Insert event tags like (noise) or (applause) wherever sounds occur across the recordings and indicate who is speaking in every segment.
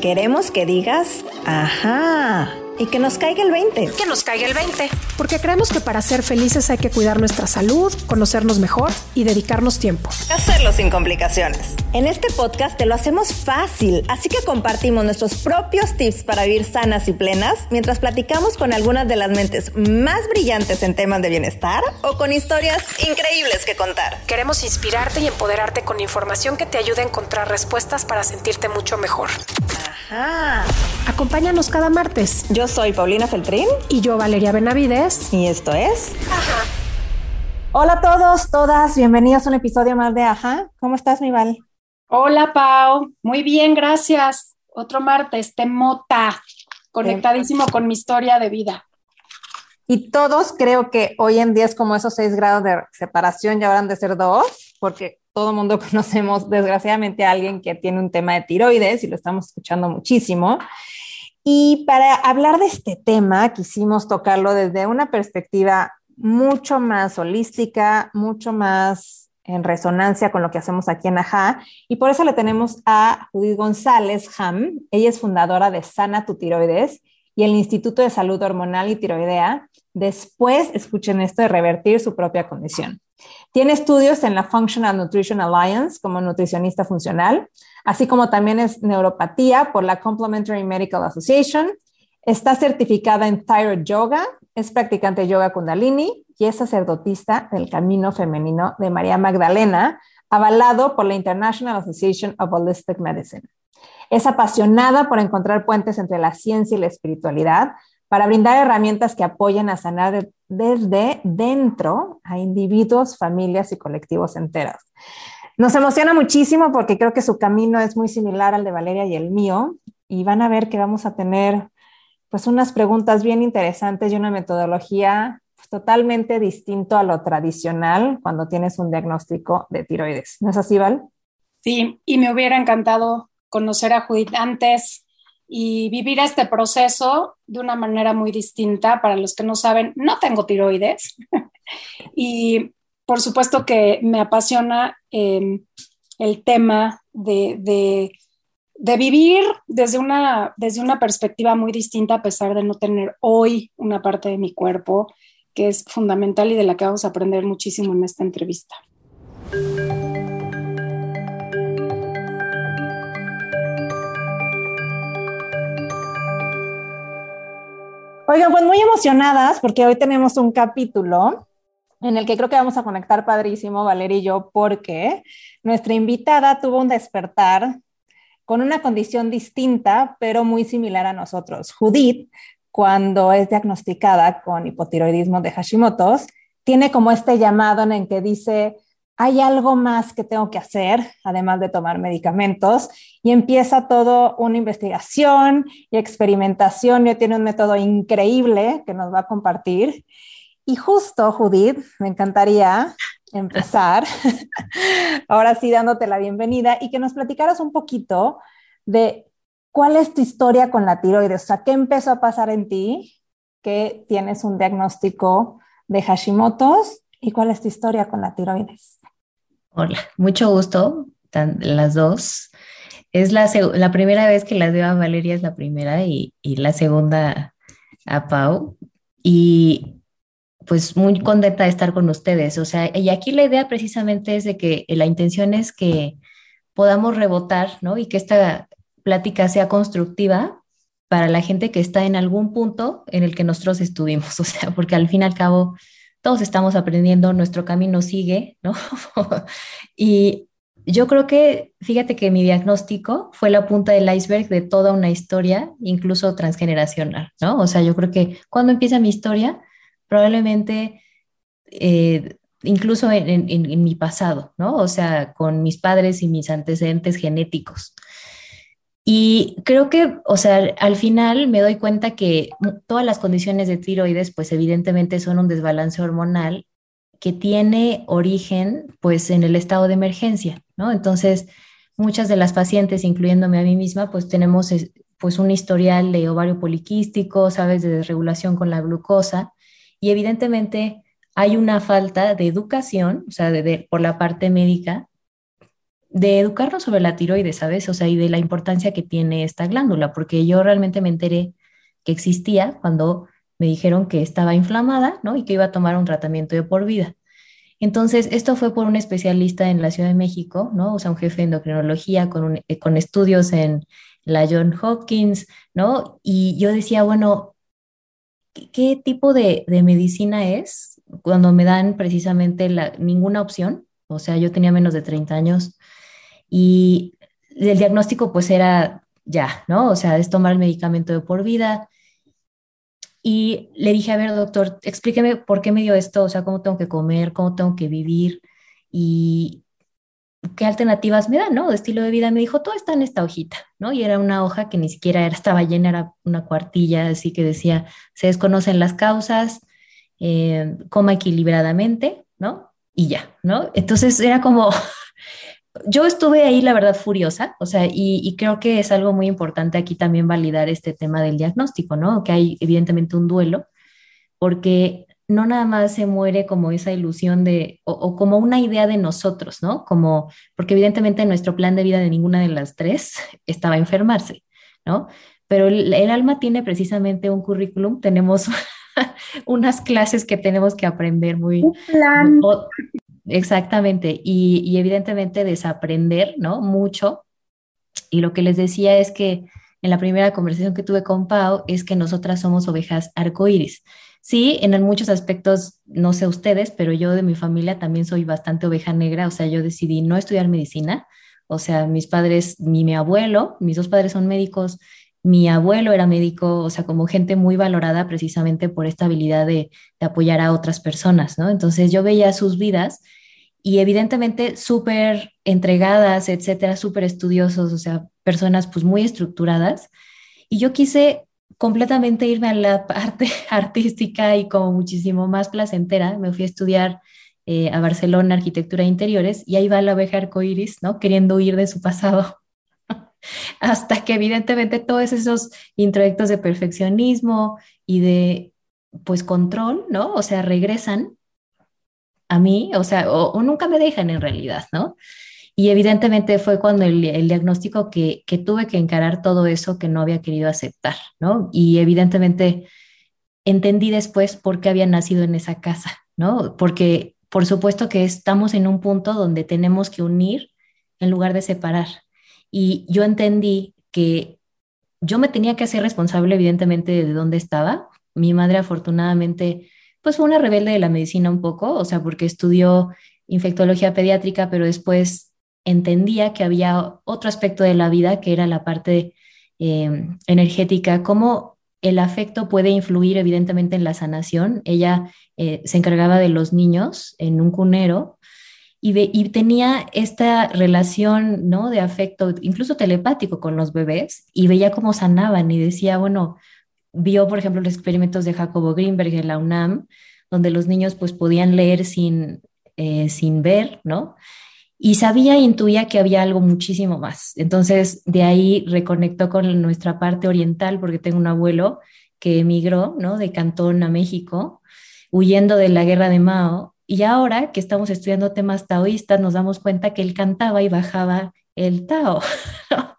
Speaker 1: Queremos que digas, ajá y que nos caiga el 20.
Speaker 2: Que nos caiga el 20.
Speaker 3: Porque creemos que para ser felices hay que cuidar nuestra salud, conocernos mejor y dedicarnos tiempo.
Speaker 1: Hacerlo sin complicaciones. En este podcast te lo hacemos fácil, así que compartimos nuestros propios tips para vivir sanas y plenas mientras platicamos con algunas de las mentes más brillantes en temas de bienestar o con historias increíbles que contar.
Speaker 2: Queremos inspirarte y empoderarte con información que te ayude a encontrar respuestas para sentirte mucho mejor.
Speaker 3: Ajá. Acompáñanos cada martes.
Speaker 1: Yo soy Paulina Feltrín.
Speaker 3: Y yo, Valeria Benavides.
Speaker 1: Y esto es. Ajá. Hola a todos, todas. Bienvenidos a un episodio más de Ajá. ¿Cómo estás, mi Val?
Speaker 4: Hola, Pau. Muy bien, gracias. Otro martes, te mota. Conectadísimo con mi historia de vida.
Speaker 1: Y todos creo que hoy en día es como esos seis grados de separación, ya habrán de ser dos, porque todo el mundo (laughs) conocemos desgraciadamente a alguien que tiene un tema de tiroides y lo estamos escuchando muchísimo. Y para hablar de este tema, quisimos tocarlo desde una perspectiva mucho más holística, mucho más en resonancia con lo que hacemos aquí en AJA. Y por eso le tenemos a Judith González Ham. Ella es fundadora de Sana Tu Tiroides y el Instituto de Salud Hormonal y Tiroidea. Después, escuchen esto, de revertir su propia condición. Tiene estudios en la Functional Nutrition Alliance como nutricionista funcional, así como también es neuropatía por la Complementary Medical Association. Está certificada en Thyroid Yoga, es practicante de yoga kundalini y es sacerdotista del Camino Femenino de María Magdalena, avalado por la International Association of Holistic Medicine. Es apasionada por encontrar puentes entre la ciencia y la espiritualidad, para brindar herramientas que apoyen a sanar desde dentro a individuos, familias y colectivos enteros. Nos emociona muchísimo porque creo que su camino es muy similar al de Valeria y el mío y van a ver que vamos a tener pues unas preguntas bien interesantes y una metodología pues, totalmente distinto a lo tradicional cuando tienes un diagnóstico de tiroides. ¿No es así, Val?
Speaker 4: Sí, y me hubiera encantado conocer a Judith antes y vivir este proceso de una manera muy distinta. Para los que no saben, no tengo tiroides (laughs) y por supuesto que me apasiona em, el tema de, vivir desde una, desde una perspectiva muy distinta a pesar de no tener hoy una parte de mi cuerpo que es fundamental y de la que vamos a aprender muchísimo en esta entrevista.
Speaker 1: Oigan, pues muy emocionadas porque hoy tenemos un capítulo en el que creo que vamos a conectar padrísimo, Valeria y yo, porque nuestra invitada tuvo un despertar con una condición distinta, pero muy similar a nosotros. Judith, cuando es diagnosticada con hipotiroidismo de Hashimoto's, tiene como este llamado en el que dice, hay algo más que tengo que hacer, además de tomar medicamentos, y empieza todo una investigación y experimentación. y tiene un método increíble que nos va a compartir. Y justo, Judith, me encantaría empezar, (laughs) ahora sí dándote la bienvenida y que nos platicaras un poquito de cuál es tu historia con la tiroides, o sea, qué empezó a pasar en ti, que tienes un diagnóstico de Hashimoto's y cuál es tu historia con la tiroides.
Speaker 5: Hola, mucho gusto, las dos. Es la, la, primera vez que las veo a Valeria, es la primera, y, y, la segunda a Pau. Y pues muy contenta de estar con ustedes. O sea, y aquí la idea precisamente es de que la intención es que podamos rebotar, ¿no? Y que esta plática sea constructiva para la gente que está en algún punto en el que nosotros estuvimos. (laughs) O sea, porque al fin y al cabo todos estamos aprendiendo, nuestro camino sigue, ¿no? (laughs) y yo creo que, fíjate que mi diagnóstico fue la punta del iceberg de toda una historia, incluso transgeneracional, ¿no? O sea, yo creo que cuando empieza mi historia, probablemente eh, incluso en, en, mi pasado, ¿no? O sea, con mis padres y mis antecedentes genéticos. Y creo que, o sea, al final me doy cuenta que todas las condiciones de tiroides, pues evidentemente son un desbalance hormonal que tiene origen, pues, en el estado de emergencia, ¿no? Entonces, muchas de las pacientes, incluyéndome a mí misma, pues tenemos, pues, un historial de ovario poliquístico, ¿sabes?, de desregulación con la glucosa. Y evidentemente hay una falta de educación, o sea, de, por la parte médica, de educarnos sobre la tiroides, ¿sabes? O sea, y de la importancia que tiene esta glándula, porque yo realmente me enteré que existía cuando me dijeron que estaba inflamada, ¿no? Y que iba a tomar un tratamiento de por vida. Entonces, esto fue por un especialista en la Ciudad de México, ¿no? O sea, un jefe de endocrinología con, eh, con estudios en la John Hopkins, ¿no? Y yo decía, bueno, ¿qué, tipo de, de, medicina es cuando me dan precisamente la, ninguna opción? O sea, yo tenía menos de 30 años y el diagnóstico pues era ya, ¿no? O sea, es tomar el medicamento de por vida. Y le dije, a ver, doctor, explíqueme por qué me dio esto, o sea, cómo tengo que comer, cómo tengo que vivir y qué alternativas me dan, ¿no? De estilo de vida. Me dijo, todo está en esta hojita, ¿no? Y era una hoja que ni siquiera era, estaba llena, era una cuartilla, así que decía, se desconocen las causas, eh, coma equilibradamente, ¿no? Y ya, ¿no? Entonces era como, (laughs) yo estuve ahí, la verdad, furiosa, o sea, y, creo que es algo muy importante aquí también validar este tema del diagnóstico, ¿no? Que hay evidentemente un duelo, porque no nada más se muere como esa ilusión de, o, como una idea de nosotros, ¿no? Como, porque evidentemente nuestro plan de vida de ninguna de las tres (laughs) estaba enfermarse, ¿no? Pero el, alma tiene precisamente un currículum, tenemos (laughs) unas clases que tenemos que aprender muy... Un plan. Exactamente, y, evidentemente desaprender, ¿no? Mucho. Y lo que les decía es que en la primera conversación que tuve con Pau es que nosotras somos ovejas arcoíris. Sí, en muchos aspectos, no sé ustedes, pero yo de mi familia también soy bastante oveja negra, o sea, yo decidí no estudiar medicina, o sea, mis padres, ni mi abuelo, mis dos padres son médicos, mi abuelo era médico, o sea, como gente muy valorada precisamente por esta habilidad de, apoyar a otras personas, ¿no? Entonces yo veía sus vidas y evidentemente súper entregadas, etcétera, súper estudiosos, o sea, personas pues muy estructuradas. Y yo quise completamente irme a la (laughs) parte artística y como muchísimo más placentera. Me fui a estudiar eh, a Barcelona arquitectura de interiores y ahí va la oveja arcoíris, ¿no? Queriendo huir de su pasado. Hasta que evidentemente todos esos introyectos de perfeccionismo y de pues control, ¿no? O sea, regresan a mí, o sea, o, nunca me dejan en realidad, ¿no? Y evidentemente fue cuando el, diagnóstico que, que, tuve que encarar todo eso que no había querido aceptar, ¿no? Y evidentemente entendí después por qué había nacido en esa casa, ¿no? Porque por supuesto que estamos en un punto donde tenemos que unir en lugar de separar. Y yo entendí que yo me tenía que hacer responsable, evidentemente, de dónde estaba. Mi madre, afortunadamente, pues fue una rebelde de la medicina un poco, o sea, porque estudió infectología pediátrica, pero después entendía que había otro aspecto de la vida que era la parte em, energética, cómo el afecto puede influir evidentemente en la sanación. Ella eh, se encargaba de los niños en un cunero y, tenía esta relación ¿no? de afecto, incluso telepático con los bebés, y veía cómo sanaban y decía, bueno, vio, por ejemplo, los experimentos de Jacobo Greenberg en la UNAM, donde los niños pues podían leer sin, eh, sin ver, ¿no? Y sabía, intuía que había algo muchísimo más. Entonces, de ahí reconectó con nuestra parte oriental, porque tengo un abuelo que emigró, ¿no? De Cantón a México, huyendo de la guerra de Mao. Y ahora que estamos estudiando temas taoístas, nos damos cuenta que él cantaba y bajaba el Tao. (laughs)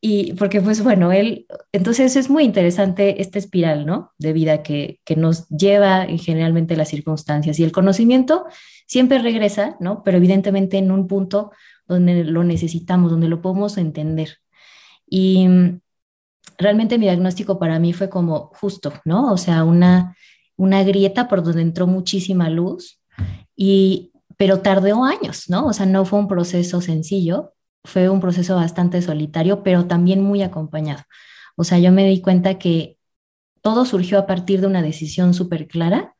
Speaker 5: Y porque, pues bueno, él, entonces es muy interesante esta espiral, ¿no? De vida que, que nos lleva generalmente las circunstancias y el conocimiento siempre regresa, ¿no? Pero evidentemente en un punto donde lo necesitamos, donde lo podemos entender. Y mm, realmente mi diagnóstico para mí fue como justo, ¿no? O sea, una, una grieta por donde entró muchísima luz, y, pero tardó años, ¿no? O sea, no fue un proceso sencillo, fue un proceso bastante solitario, pero también muy acompañado. O sea, yo me di cuenta que todo surgió a partir de una decisión súper clara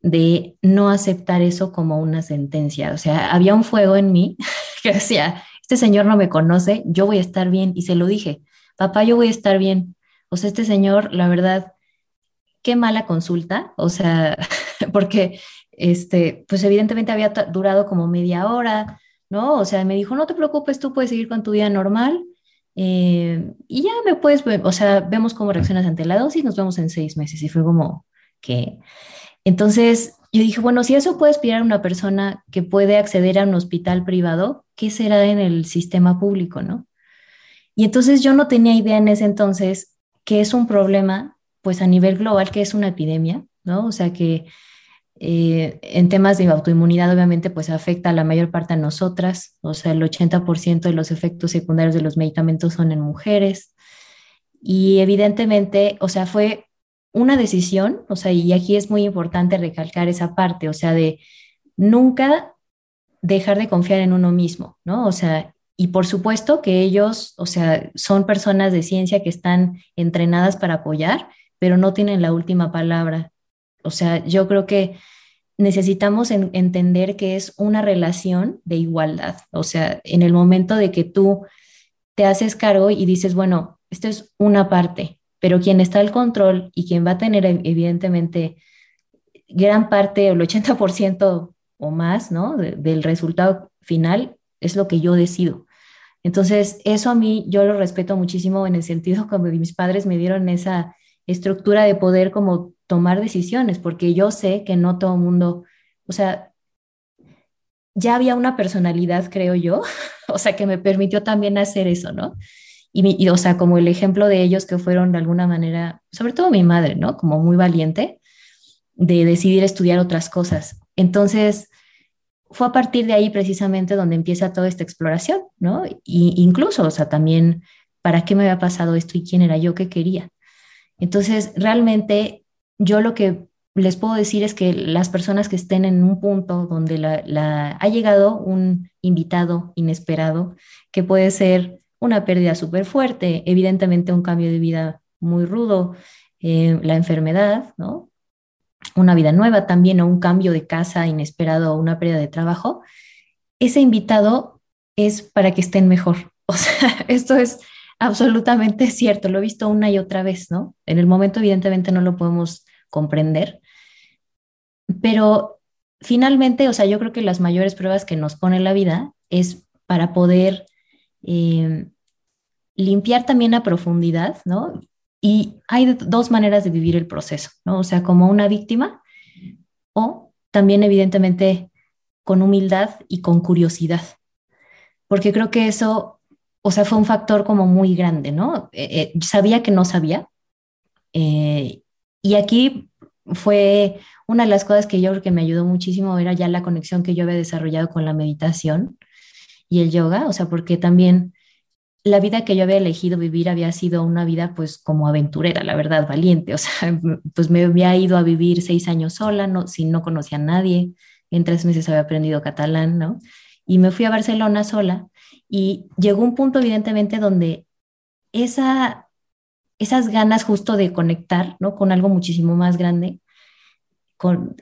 Speaker 5: de no aceptar eso como una sentencia. O sea, había un fuego en mí (laughs) que decía, este señor no me conoce, yo voy a estar bien. Y se lo dije, papá, yo voy a estar bien. O sea, este señor, la verdad, qué mala consulta. O sea, (laughs) porque, este, pues evidentemente había durado como media hora, ¿no? O sea, me dijo, no te preocupes, tú puedes seguir con tu vida normal eh, y ya me puedes, o sea, vemos cómo reaccionas ante la dosis, nos vemos en seis meses. Y fue como que, entonces, yo dije, bueno, si eso puede aspirar a una persona que puede acceder a un hospital privado, ¿qué será en el sistema público, no? Y entonces yo no tenía idea en ese entonces que es un problema, pues a nivel global, que es una epidemia, ¿no? O sea que eh, en temas de autoinmunidad, obviamente, pues afecta a la mayor parte de nosotras, o sea, el 80% de los efectos secundarios de los medicamentos son en mujeres. Y evidentemente, o sea, fue una decisión, o sea, y aquí es muy importante recalcar esa parte, o sea, de nunca dejar de confiar en uno mismo, ¿no? O sea, y por supuesto que ellos, o sea, son personas de ciencia que están entrenadas para apoyar, pero no tienen la última palabra. O sea, yo creo que necesitamos entender que es una relación de igualdad. O sea, en el momento de que tú te haces cargo y dices, bueno, esto es una parte, pero quien está al control y quien va a tener evidentemente gran parte, el 80% o más, ¿no? del resultado final es lo que yo decido. Entonces, eso a mí yo lo respeto muchísimo en el sentido (laughs) como mis padres me dieron esa estructura de poder como tomar decisiones, porque yo sé que no todo el mundo, o sea, ya había una personalidad, creo yo, (laughs) o sea, que me permitió también hacer eso, ¿no? Y, o sea, como el ejemplo de ellos que fueron de alguna manera, sobre todo mi madre, ¿no? Como muy valiente de decidir estudiar otras cosas. Entonces, fue a partir de ahí precisamente donde empieza toda esta exploración, ¿no? Y incluso, o sea, también, ¿para qué me había pasado esto y quién era yo que quería? Entonces, realmente yo lo que les puedo decir es que las personas que estén en un punto donde la, ha llegado un invitado inesperado, que puede ser una pérdida súper fuerte, evidentemente un cambio de vida muy rudo, eh, la enfermedad, ¿no? Una vida nueva también o un cambio de casa inesperado o una pérdida de trabajo, ese invitado es para que estén mejor. (laughs) O sea, esto es absolutamente (laughs) cierto, lo he visto una y otra vez, ¿no? En el momento evidentemente no lo podemos comprender. Pero finalmente, o sea, yo creo que las mayores pruebas que nos pone la vida es para poder eh, limpiar también a profundidad, ¿no? Y hay dos maneras de vivir el proceso, ¿no? O sea, como una víctima o también evidentemente con humildad y con curiosidad, porque creo que eso, o sea, fue un factor como muy grande, ¿no? Eh, eh, sabía que no sabía y aquí fue una de las cosas que yo creo que me ayudó muchísimo, era ya la conexión que yo había desarrollado con la meditación y el yoga, o sea, porque también la vida que yo había elegido vivir había sido una vida pues como aventurera, la verdad, valiente, o (laughs) sea, pues me había ido a vivir seis años sola, no, sin no conocía a nadie, en tres meses había aprendido catalán, ¿no? Y me fui a Barcelona sola y llegó un punto evidentemente donde esa esas ganas justo de conectar, ¿no? Con algo muchísimo más grande, con,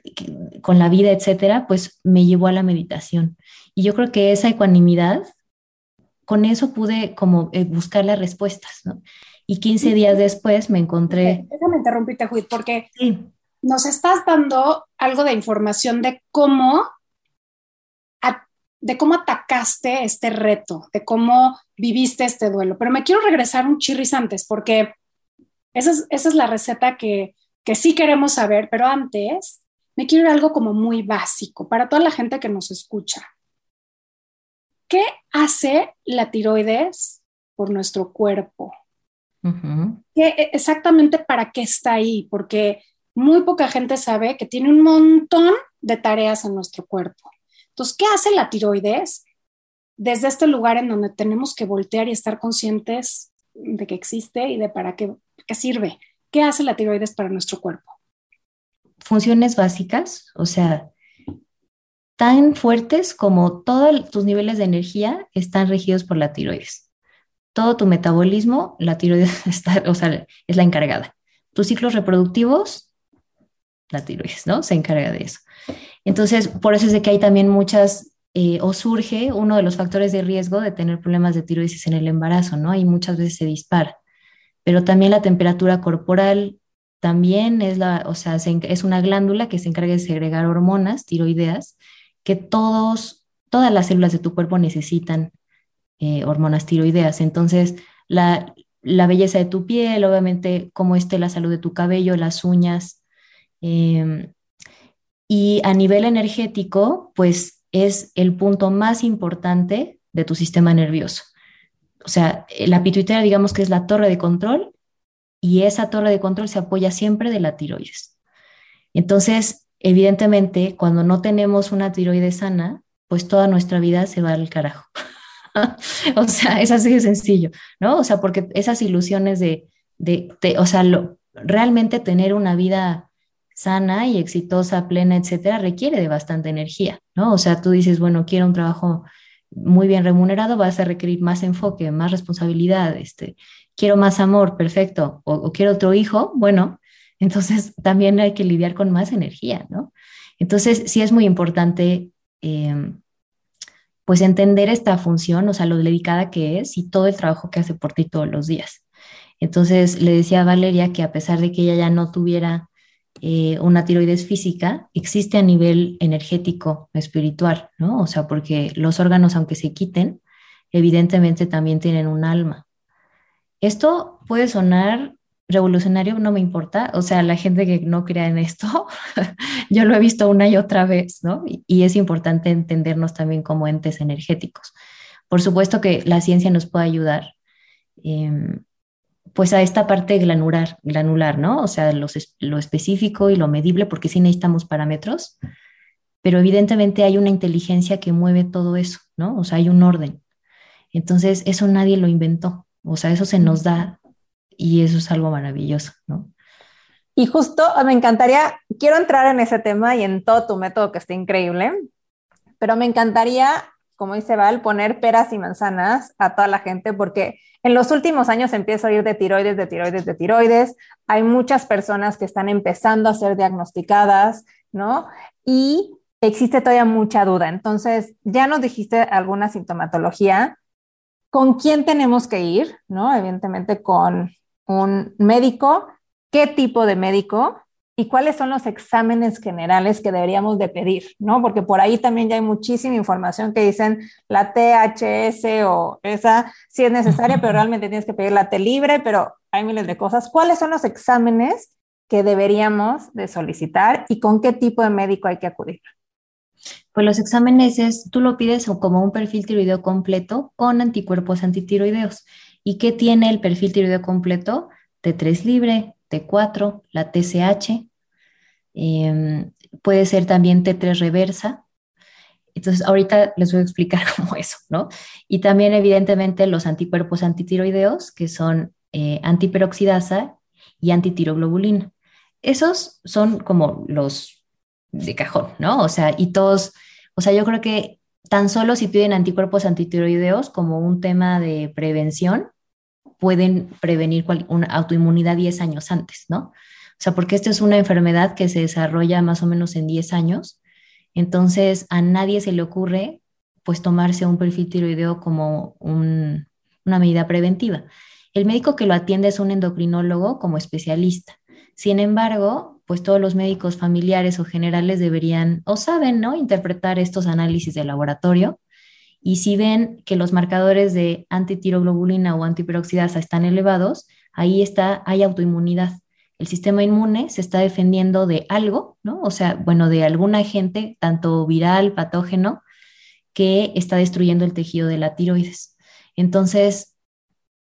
Speaker 5: con la vida, etcétera, pues me llevó a la meditación. Y yo creo que esa ecuanimidad, con eso pude como eh, buscar las respuestas, ¿no? Y 15 días después me encontré...
Speaker 4: Déjame interrumpirte, Juid, porque nos estás dando algo de información de cómo de cómo atacaste este reto, de cómo viviste este duelo. Pero me quiero regresar un chirris antes, porque esa es, la receta que, sí queremos saber, pero antes me quiero ir algo como muy básico para toda la gente que nos escucha. ¿Qué hace la tiroides por nuestro cuerpo? ¿Qué, exactamente para qué está ahí? Porque muy poca gente sabe que tiene un montón de tareas en nuestro cuerpo. Entonces, ¿qué hace la tiroides desde este lugar en donde tenemos que voltear y estar conscientes de que existe y de para qué, sirve. ¿Qué hace la tiroides para nuestro cuerpo?
Speaker 5: Funciones básicas, o sea, tan fuertes como todos tus niveles de energía están regidos por la tiroides. Todo tu metabolismo, la tiroides (laughs) está, o sea, es la encargada. Tus ciclos reproductivos, la tiroides, ¿no? Se encarga de eso. Entonces, por eso es de que hay también muchas eh, o surge uno de los factores de riesgo de tener problemas de tiroides en el embarazo, ¿no? Y muchas veces se dispara. Pero también la temperatura corporal también es la, o sea, es una glándula que se encarga de segregar hormonas tiroideas que todos, todas las células de tu cuerpo necesitan eh, hormonas tiroideas. Entonces, la, la, belleza de tu piel, obviamente, cómo esté la salud de tu cabello, las uñas, em, Y a nivel energético, pues es el punto más importante de tu sistema nervioso. O sea, la pituitaria digamos que es la torre de control y esa torre de control se apoya siempre de la tiroides. Entonces, evidentemente, cuando no tenemos una tiroides sana, pues toda nuestra vida se va al carajo. (laughs) o sea, es así de sencillo, ¿no? O sea, porque esas ilusiones de, de, o sea, realmente tener una vida sana y exitosa, plena, etcétera, requiere de bastante energía, ¿no? O sea, tú dices, bueno, quiero un trabajo muy bien remunerado, vas a requerir más enfoque, más responsabilidad, este, quiero más amor, perfecto, o, quiero otro hijo, bueno, (laughs) entonces también hay que lidiar con más energía, ¿no? Entonces, sí es muy importante, em, pues, entender esta función, o sea, lo dedicada que es y todo el trabajo que hace por ti todos los días. Entonces, le decía a Valeria que a pesar de que ella ya no tuviera eh, una tiroides física existe a nivel energético, espiritual, ¿no? O sea, porque los órganos, aunque se quiten, evidentemente también tienen un alma. Esto puede sonar revolucionario, no me importa, o sea, la gente que no crea en esto, (laughs) yo lo he visto una y otra vez, ¿no? Y, es importante entendernos también como entes energéticos. Por supuesto que la ciencia nos puede ayudar. Em, pues a esta parte granular, granular ¿no? O sea, lo específico y lo medible, porque sí necesitamos parámetros, pero evidentemente hay una inteligencia que mueve todo eso, ¿no? O sea, hay un orden. Entonces, eso nadie lo inventó, o sea, eso se nos da y eso es algo maravilloso, ¿no?
Speaker 1: Y justo me encantaría, quiero entrar en ese tema y en todo tu método que está increíble, pero me encantaría como dice Val, poner peras y manzanas a toda la gente, porque en los últimos años empieza a oír de tiroides, de tiroides, de tiroides. Hay muchas personas que están empezando a ser diagnosticadas, ¿no? Y existe todavía mucha duda. Entonces, ya nos dijiste alguna sintomatología. ¿Con quién tenemos que ir? ¿No? Evidentemente con un médico. ¿Qué tipo de médico? Y cuáles son los exámenes generales que deberíamos de pedir, ¿no? Porque por ahí también ya hay muchísima información que dicen la THS o esa sí es necesaria, pero realmente tienes que pedir la T libre, pero hay miles de cosas. ¿Cuáles son los exámenes que deberíamos de solicitar y con qué tipo de médico hay que acudir?
Speaker 5: Pues los exámenes es, tú lo pides como un perfil tiroideo completo con anticuerpos antitiroideos. ¿Y qué tiene el perfil tiroideo completo? T3 libre, T4, la TCH, em, puede ser también T3 reversa. Entonces, ahorita les voy a explicar (laughs) cómo eso, ¿no? Y también, evidentemente, los anticuerpos antitiroideos, que son eh, antiperoxidasa y antitiroglobulina. Esos son como los de cajón, ¿no? O sea, y todos, o sea, yo creo que tan solo si piden anticuerpos antitiroideos como un tema de prevención, pueden prevenir una autoinmunidad 10 años antes, ¿no? O sea, porque esta es una enfermedad que se desarrolla más o menos en 10 años, entonces a nadie se le ocurre pues tomarse un perfil tiroideo como una medida preventiva. El médico que lo atiende es un endocrinólogo como especialista. Sin embargo, pues todos los médicos familiares o generales deberían o saben, ¿no? Interpretar estos análisis de laboratorio y si ven que los marcadores de antitiroglobulina o antiperoxidasa están elevados, ahí está, hay autoinmunidad. El sistema inmune se está defendiendo de algo, ¿no? O sea, bueno, de algún agente, tanto viral, patógeno, que está destruyendo el tejido de la tiroides. Entonces,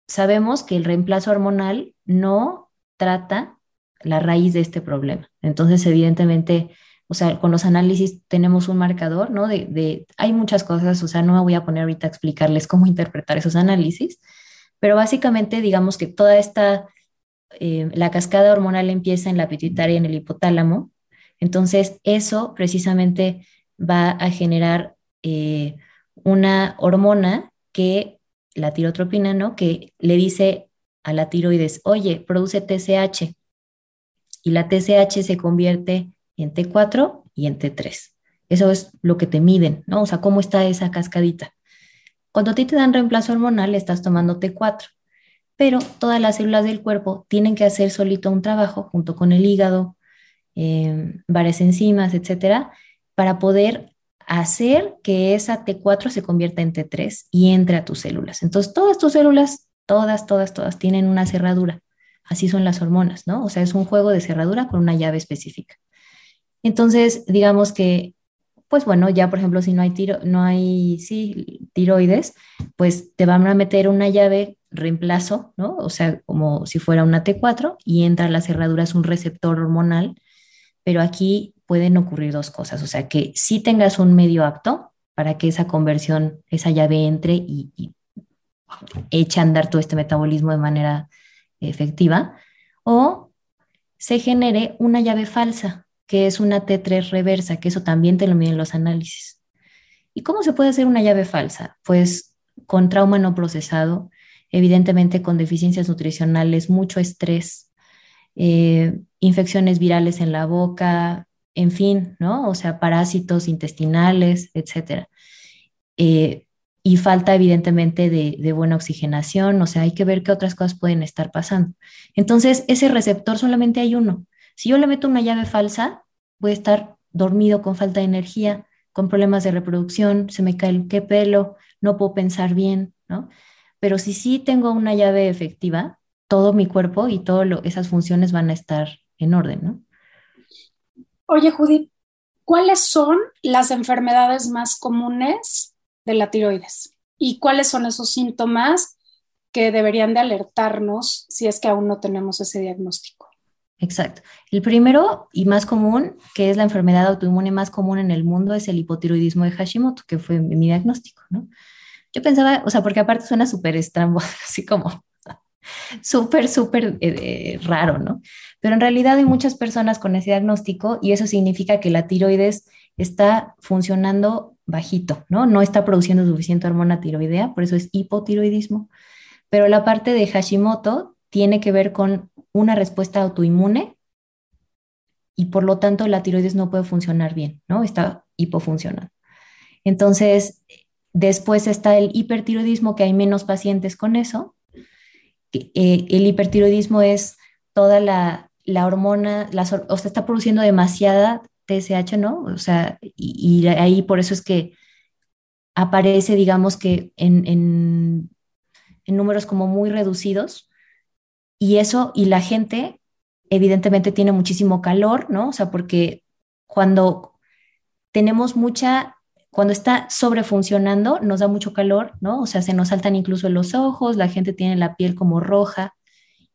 Speaker 5: sabemos que el reemplazo hormonal no trata la raíz de este problema. Entonces, evidentemente, o sea, con los análisis tenemos un marcador, ¿no? De, hay muchas cosas, o sea, no me voy a poner ahorita a explicarles cómo (laughs) interpretar esos análisis, pero básicamente digamos que toda esta, eh, la cascada hormonal empieza en la pituitaria y en el hipotálamo, entonces eso precisamente va a generar eh, una hormona que, la tirotropina, ¿no? Que le dice a la tiroides, oye, produce TSH, y la TSH se convierte en T4 y en T3. Eso es lo que te miden, ¿no? O sea, cómo está esa cascadita. Cuando a ti te dan reemplazo hormonal, estás tomando T4, pero todas las células del cuerpo tienen que hacer solito un trabajo junto con el hígado, em, varias enzimas, etcétera, para poder hacer que esa T4 se convierta en T3 y entre a tus células. Entonces, todas tus células, todas, todas, todas tienen una cerradura. Así son las hormonas, ¿no? O sea, es un juego de cerradura con una llave específica. Entonces, digamos que, pues bueno, ya por ejemplo, si no hay, tiro, no hay sí, tiroides, pues te van a meter una llave reemplazo, ¿no? O sea, como si fuera una T4 y entra a la cerradura, es un receptor hormonal, pero aquí pueden ocurrir dos cosas, o sea, que si tengas un medio apto para que esa conversión, esa llave entre y, y eche a andar todo este metabolismo de manera efectiva, o se genere una llave falsa, que es una T3 reversa, que eso también te lo miden los análisis. ¿Y cómo se puede hacer una llave falsa? Pues con trauma no procesado, evidentemente con deficiencias nutricionales, mucho estrés, eh, infecciones virales en la boca, en fin, ¿no? O sea, parásitos intestinales, etcétera. Eh, y falta evidentemente de, de, buena oxigenación, o sea, hay que ver qué otras cosas pueden estar pasando. Entonces, ese receptor solamente hay uno. Si yo le meto una llave falsa, voy a estar dormido con falta de energía, con problemas de reproducción, se me cae el qué pelo, no puedo pensar bien, ¿no? Pero si sí tengo una llave efectiva, todo mi cuerpo y todas esas funciones van a estar en orden, ¿no?
Speaker 4: Oye, Judith, ¿cuáles son las enfermedades más comunes de la tiroides? ¿Y cuáles son esos síntomas que deberían de alertarnos si es que aún no tenemos ese diagnóstico?
Speaker 5: Exacto. El primero y más común, que es la enfermedad autoinmune más común en el mundo, es el hipotiroidismo de Hashimoto, que fue mi diagnóstico, ¿no? Yo pensaba, o sea, porque aparte suena súper estrambo, (laughs) así como súper, súper eh, raro, ¿no? Pero en realidad hay muchas personas con ese diagnóstico y eso significa que la tiroides está funcionando bajito, ¿no? No está produciendo suficiente hormona tiroidea, por eso es hipotiroidismo. Pero la parte de Hashimoto tiene que ver con una respuesta autoinmune y por lo tanto la tiroides no puede funcionar bien, ¿no? Está hipofuncionando. Entonces, después está el hipertiroidismo, que hay menos pacientes con eso. Eh, el hipertiroidismo es toda la, hormona, o sea, está produciendo demasiada TSH, ¿no? O sea, y, ahí por eso es que aparece, digamos que en, en números como muy reducidos, y eso, y la gente evidentemente tiene muchísimo calor, ¿no? O sea, porque cuando tenemos mucha, cuando está sobrefuncionando, nos da mucho calor, ¿no? O sea, se nos saltan incluso los ojos, la gente tiene la piel como roja.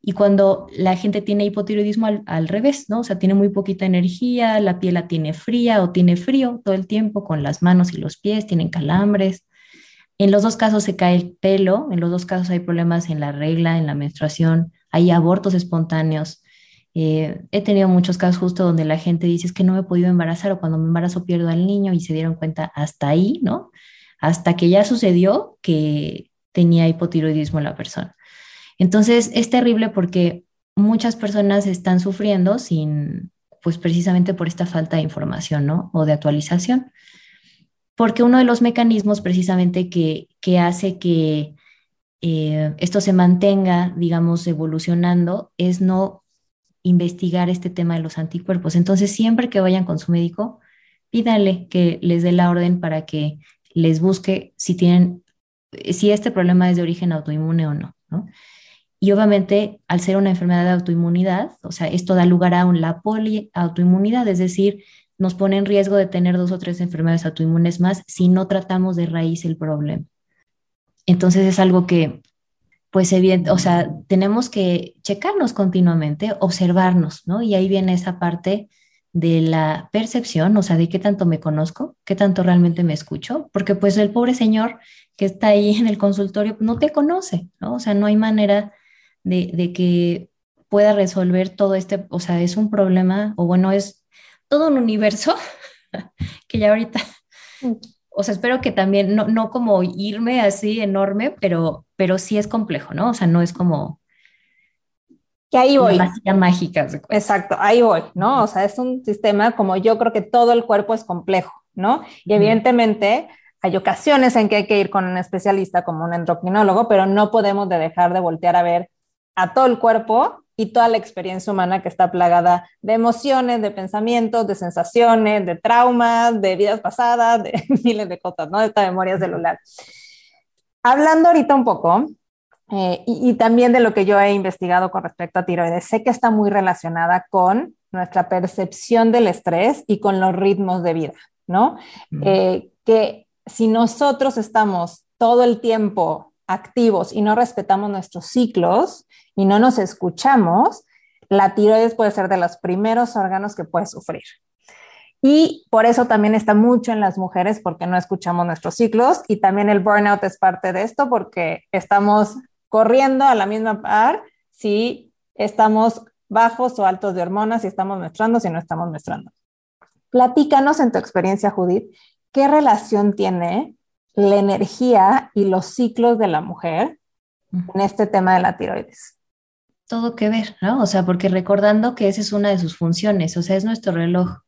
Speaker 5: Y cuando la gente tiene hipotiroidismo al, al, revés, ¿no? O sea, tiene muy poquita energía, la piel la tiene fría o tiene frío todo el tiempo con las manos y los pies, tienen calambres. En los dos casos se cae el pelo, en los dos casos hay problemas en la regla, en la menstruación, hay abortos espontáneos. Eh, he tenido muchos casos justo donde la gente dice es que no me he podido embarazar o cuando me embarazo pierdo al niño y se dieron cuenta hasta ahí, ¿no? Hasta que ya sucedió que tenía hipotiroidismo la persona. Entonces es terrible porque muchas personas están sufriendo sin, pues precisamente por esta falta de información, ¿no? O de actualización. Porque uno de los mecanismos precisamente que, que hace que eh, esto se mantenga, digamos, evolucionando, es no investigar este tema de los anticuerpos. Entonces, siempre que vayan con su médico, pídale que les dé la orden para que les busque si tienen, si este problema es de origen autoinmune o no, ¿no? Y obviamente, al ser una enfermedad de autoinmunidad, o sea, esto da lugar a la poliautoinmunidad, es decir, nos pone en riesgo de tener dos o tres enfermedades autoinmunes más si no tratamos de raíz el problema. Entonces es algo que, pues, evidente, o sea, tenemos que checarnos continuamente, observarnos, ¿no? Y ahí viene esa parte de la percepción, o sea, de qué tanto me conozco, qué tanto realmente me escucho, porque pues el pobre señor que está ahí en el consultorio no te conoce, ¿no? O sea, no hay manera de, de que pueda resolver todo este, o sea, es un problema, o bueno, es todo un universo (laughs) que ya ahorita mm o sea, espero que también, no, no como irme así enorme, pero, pero sí es complejo, ¿no? O sea, no es como...
Speaker 1: Que ahí voy.
Speaker 5: Una mágica.
Speaker 1: Exacto, ahí voy, ¿no? O sea, es un sistema como yo creo que todo el cuerpo es complejo, ¿no? Y evidentemente hay ocasiones en que hay que ir con un especialista como un endocrinólogo, pero no podemos dejar de voltear a ver a todo el cuerpo y toda la experiencia humana que está plagada de emociones, de pensamientos, de sensaciones, de traumas, de vidas pasadas, de (laughs) miles de cosas, ¿no? De esta memoria celular. Hablando ahorita un poco, eh, y, y, también de lo que yo he investigado con respecto a tiroides, sé que está muy relacionada con nuestra percepción del estrés y con los ritmos de vida, ¿no? Eh, que si nosotros estamos todo el tiempo activos y no respetamos nuestros ciclos y no nos escuchamos, la tiroides puede ser de los primeros órganos que puede sufrir. Y por eso también está mucho en las mujeres porque no escuchamos nuestros ciclos y también el burnout es parte de esto porque estamos corriendo a la misma par si estamos bajos o altos de hormonas, si estamos menstruando, si no estamos menstruando. Platícanos en tu experiencia, Judith, ¿qué relación tiene la energía y los ciclos de la mujer en este tema de la tiroides?
Speaker 5: Todo que ver, ¿no? O sea, porque recordando que esa es una de sus funciones, o sea, es nuestro reloj.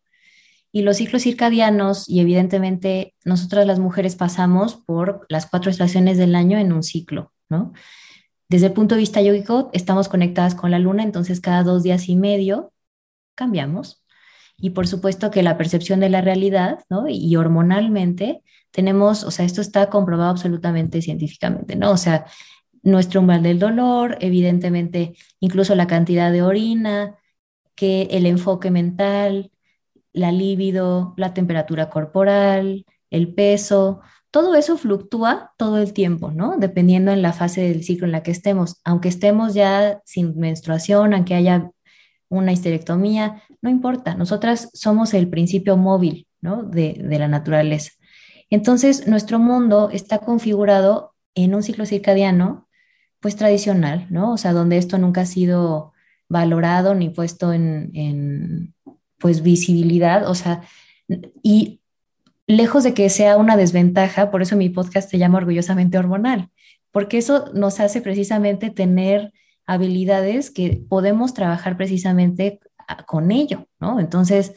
Speaker 5: Y los ciclos circadianos, y evidentemente nosotras las mujeres pasamos por las cuatro estaciones del año en un ciclo, ¿no? Desde el punto de vista yógico, estamos conectadas con la luna, entonces cada dos días y medio cambiamos. Y por supuesto que la percepción de la realidad, ¿no? Y hormonalmente tenemos, o sea, esto está comprobado absolutamente científicamente, ¿no? O sea, nuestro umbral del dolor, evidentemente, incluso la cantidad de orina, que el enfoque mental, la libido, la temperatura corporal, el peso, todo eso fluctúa todo el tiempo, ¿no? Dependiendo en la fase del ciclo en la que estemos. Aunque estemos ya sin menstruación, aunque haya una histerectomía, no importa. Nosotras somos el principio móvil, ¿no? De, de la naturaleza. Entonces, nuestro mundo está configurado en un ciclo circadiano, pues tradicional, ¿no? O sea, donde esto nunca ha sido valorado ni puesto en, en pues visibilidad, o sea, y lejos de que sea una desventaja, por eso mi podcast se llama Orgullosamente Hormonal, porque eso nos hace precisamente tener habilidades que podemos trabajar precisamente con ello, ¿no? Entonces,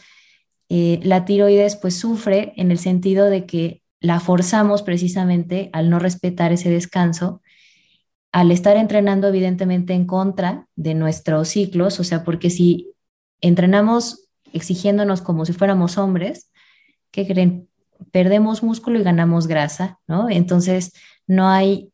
Speaker 5: eh, la tiroides pues sufre en el sentido de que la forzamos precisamente al no respetar ese descanso, al estar entrenando evidentemente en contra de nuestros ciclos, o sea, porque si entrenamos exigiéndonos como si fuéramos hombres, ¿qué creen? perdemos músculo y ganamos grasa, ¿no? Entonces, no hay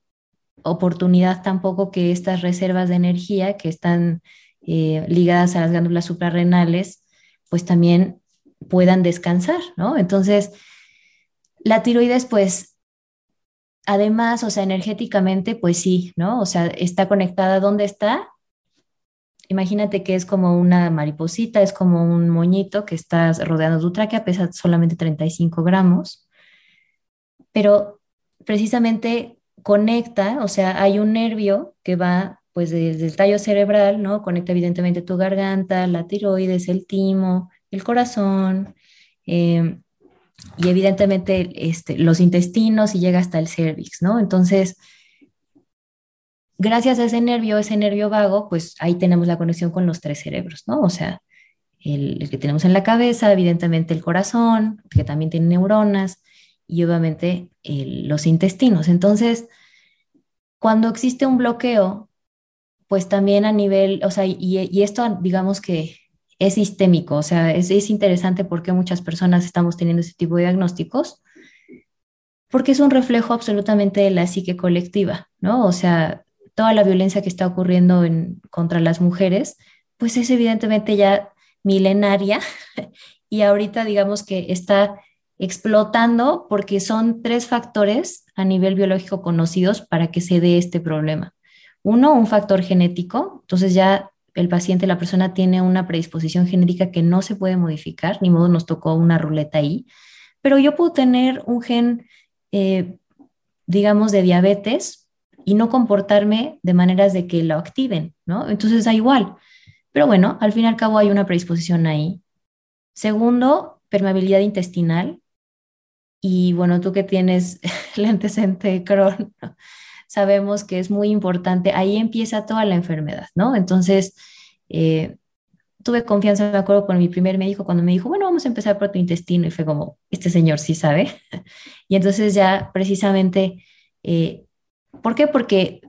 Speaker 5: oportunidad tampoco que estas reservas de energía que están eh, ligadas a las glándulas suprarrenales, pues también puedan descansar, ¿no? Entonces, la tiroides, pues, además, o sea, energéticamente, pues sí, ¿no? O sea, está conectada, ¿dónde está? Imagínate que es como una mariposita, es como un moñito que está rodeando tu tráquea, pesa solamente 35 gramos, pero precisamente conecta, o sea, hay un nervio que va pues desde el tallo cerebral, ¿no? Conecta evidentemente tu garganta, la tiroides, el timo, el corazón, em, y evidentemente este, los intestinos y llega hasta el cervix, ¿no? Entonces, gracias a ese nervio, ese nervio vago, pues ahí tenemos la conexión con los tres cerebros, ¿no? O sea, el, que tenemos en la cabeza, evidentemente el corazón, que también tiene neuronas, y obviamente los intestinos. Entonces, cuando existe un bloqueo, pues también a nivel, o sea, y, esto digamos que es sistémico, o sea, es, es interesante porque muchas personas estamos teniendo este tipo de diagnósticos, porque es un reflejo absolutamente de la psique colectiva, ¿no? O sea, toda la violencia que está ocurriendo en, contra las mujeres, pues es evidentemente ya milenaria (laughs) y ahorita digamos que está explotando porque son tres factores a nivel biológico conocidos para que se dé este problema. Uno, un factor genético, entonces ya el paciente, la persona tiene una predisposición genética que no se puede modificar, ni modo nos tocó una ruleta ahí, pero yo puedo tener un gen, eh, digamos, de diabetes y no comportarme de maneras de que lo activen, ¿no? Entonces da igual. Pero bueno, al fin y al cabo hay una predisposición ahí. Segundo, permeabilidad intestinal. Y bueno, tú que tienes (laughs) el antecedente de Crohn, sabemos que es muy importante. Ahí empieza toda la enfermedad, ¿no? Entonces, eh, tuve confianza, me acuerdo, con mi primer médico cuando me dijo, bueno, vamos a empezar por tu intestino. Y fue como, este señor sí sabe. (laughs) y entonces ya precisamente eh, ¿Por qué? Porque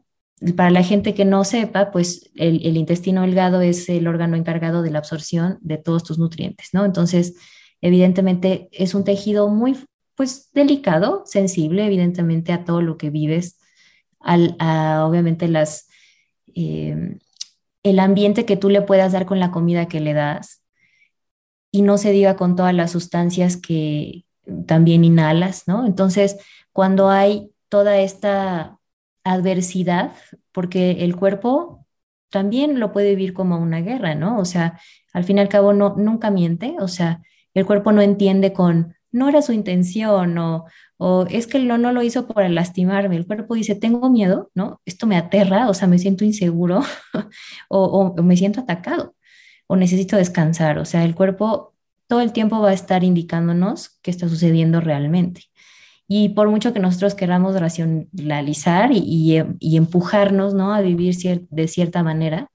Speaker 5: para la gente que no sepa, pues el, intestino delgado es el órgano encargado de la absorción de todos tus nutrientes, ¿no? Entonces, evidentemente es un tejido muy, pues, delicado, sensible, evidentemente, a todo lo que vives, al, obviamente las, eh, el ambiente que tú le puedas dar con la comida que le das. y no se diga con todas las sustancias que también inhalas, ¿no? Entonces, cuando hay toda esta adversidad, porque el cuerpo también lo puede vivir como una guerra, ¿no? O sea, al fin y al cabo no, nunca miente, o sea, el cuerpo no entiende con, no era su intención o, o es que no, no lo hizo para lastimarme. El cuerpo dice, tengo miedo, ¿no? Esto me aterra, o sea, me siento inseguro (laughs) o, me siento atacado o necesito descansar. O sea, el cuerpo todo el tiempo va a estar indicándonos qué está sucediendo realmente. Y por mucho que nosotros queramos racionalizar y, y, empujarnos ¿no? a vivir de cierta manera,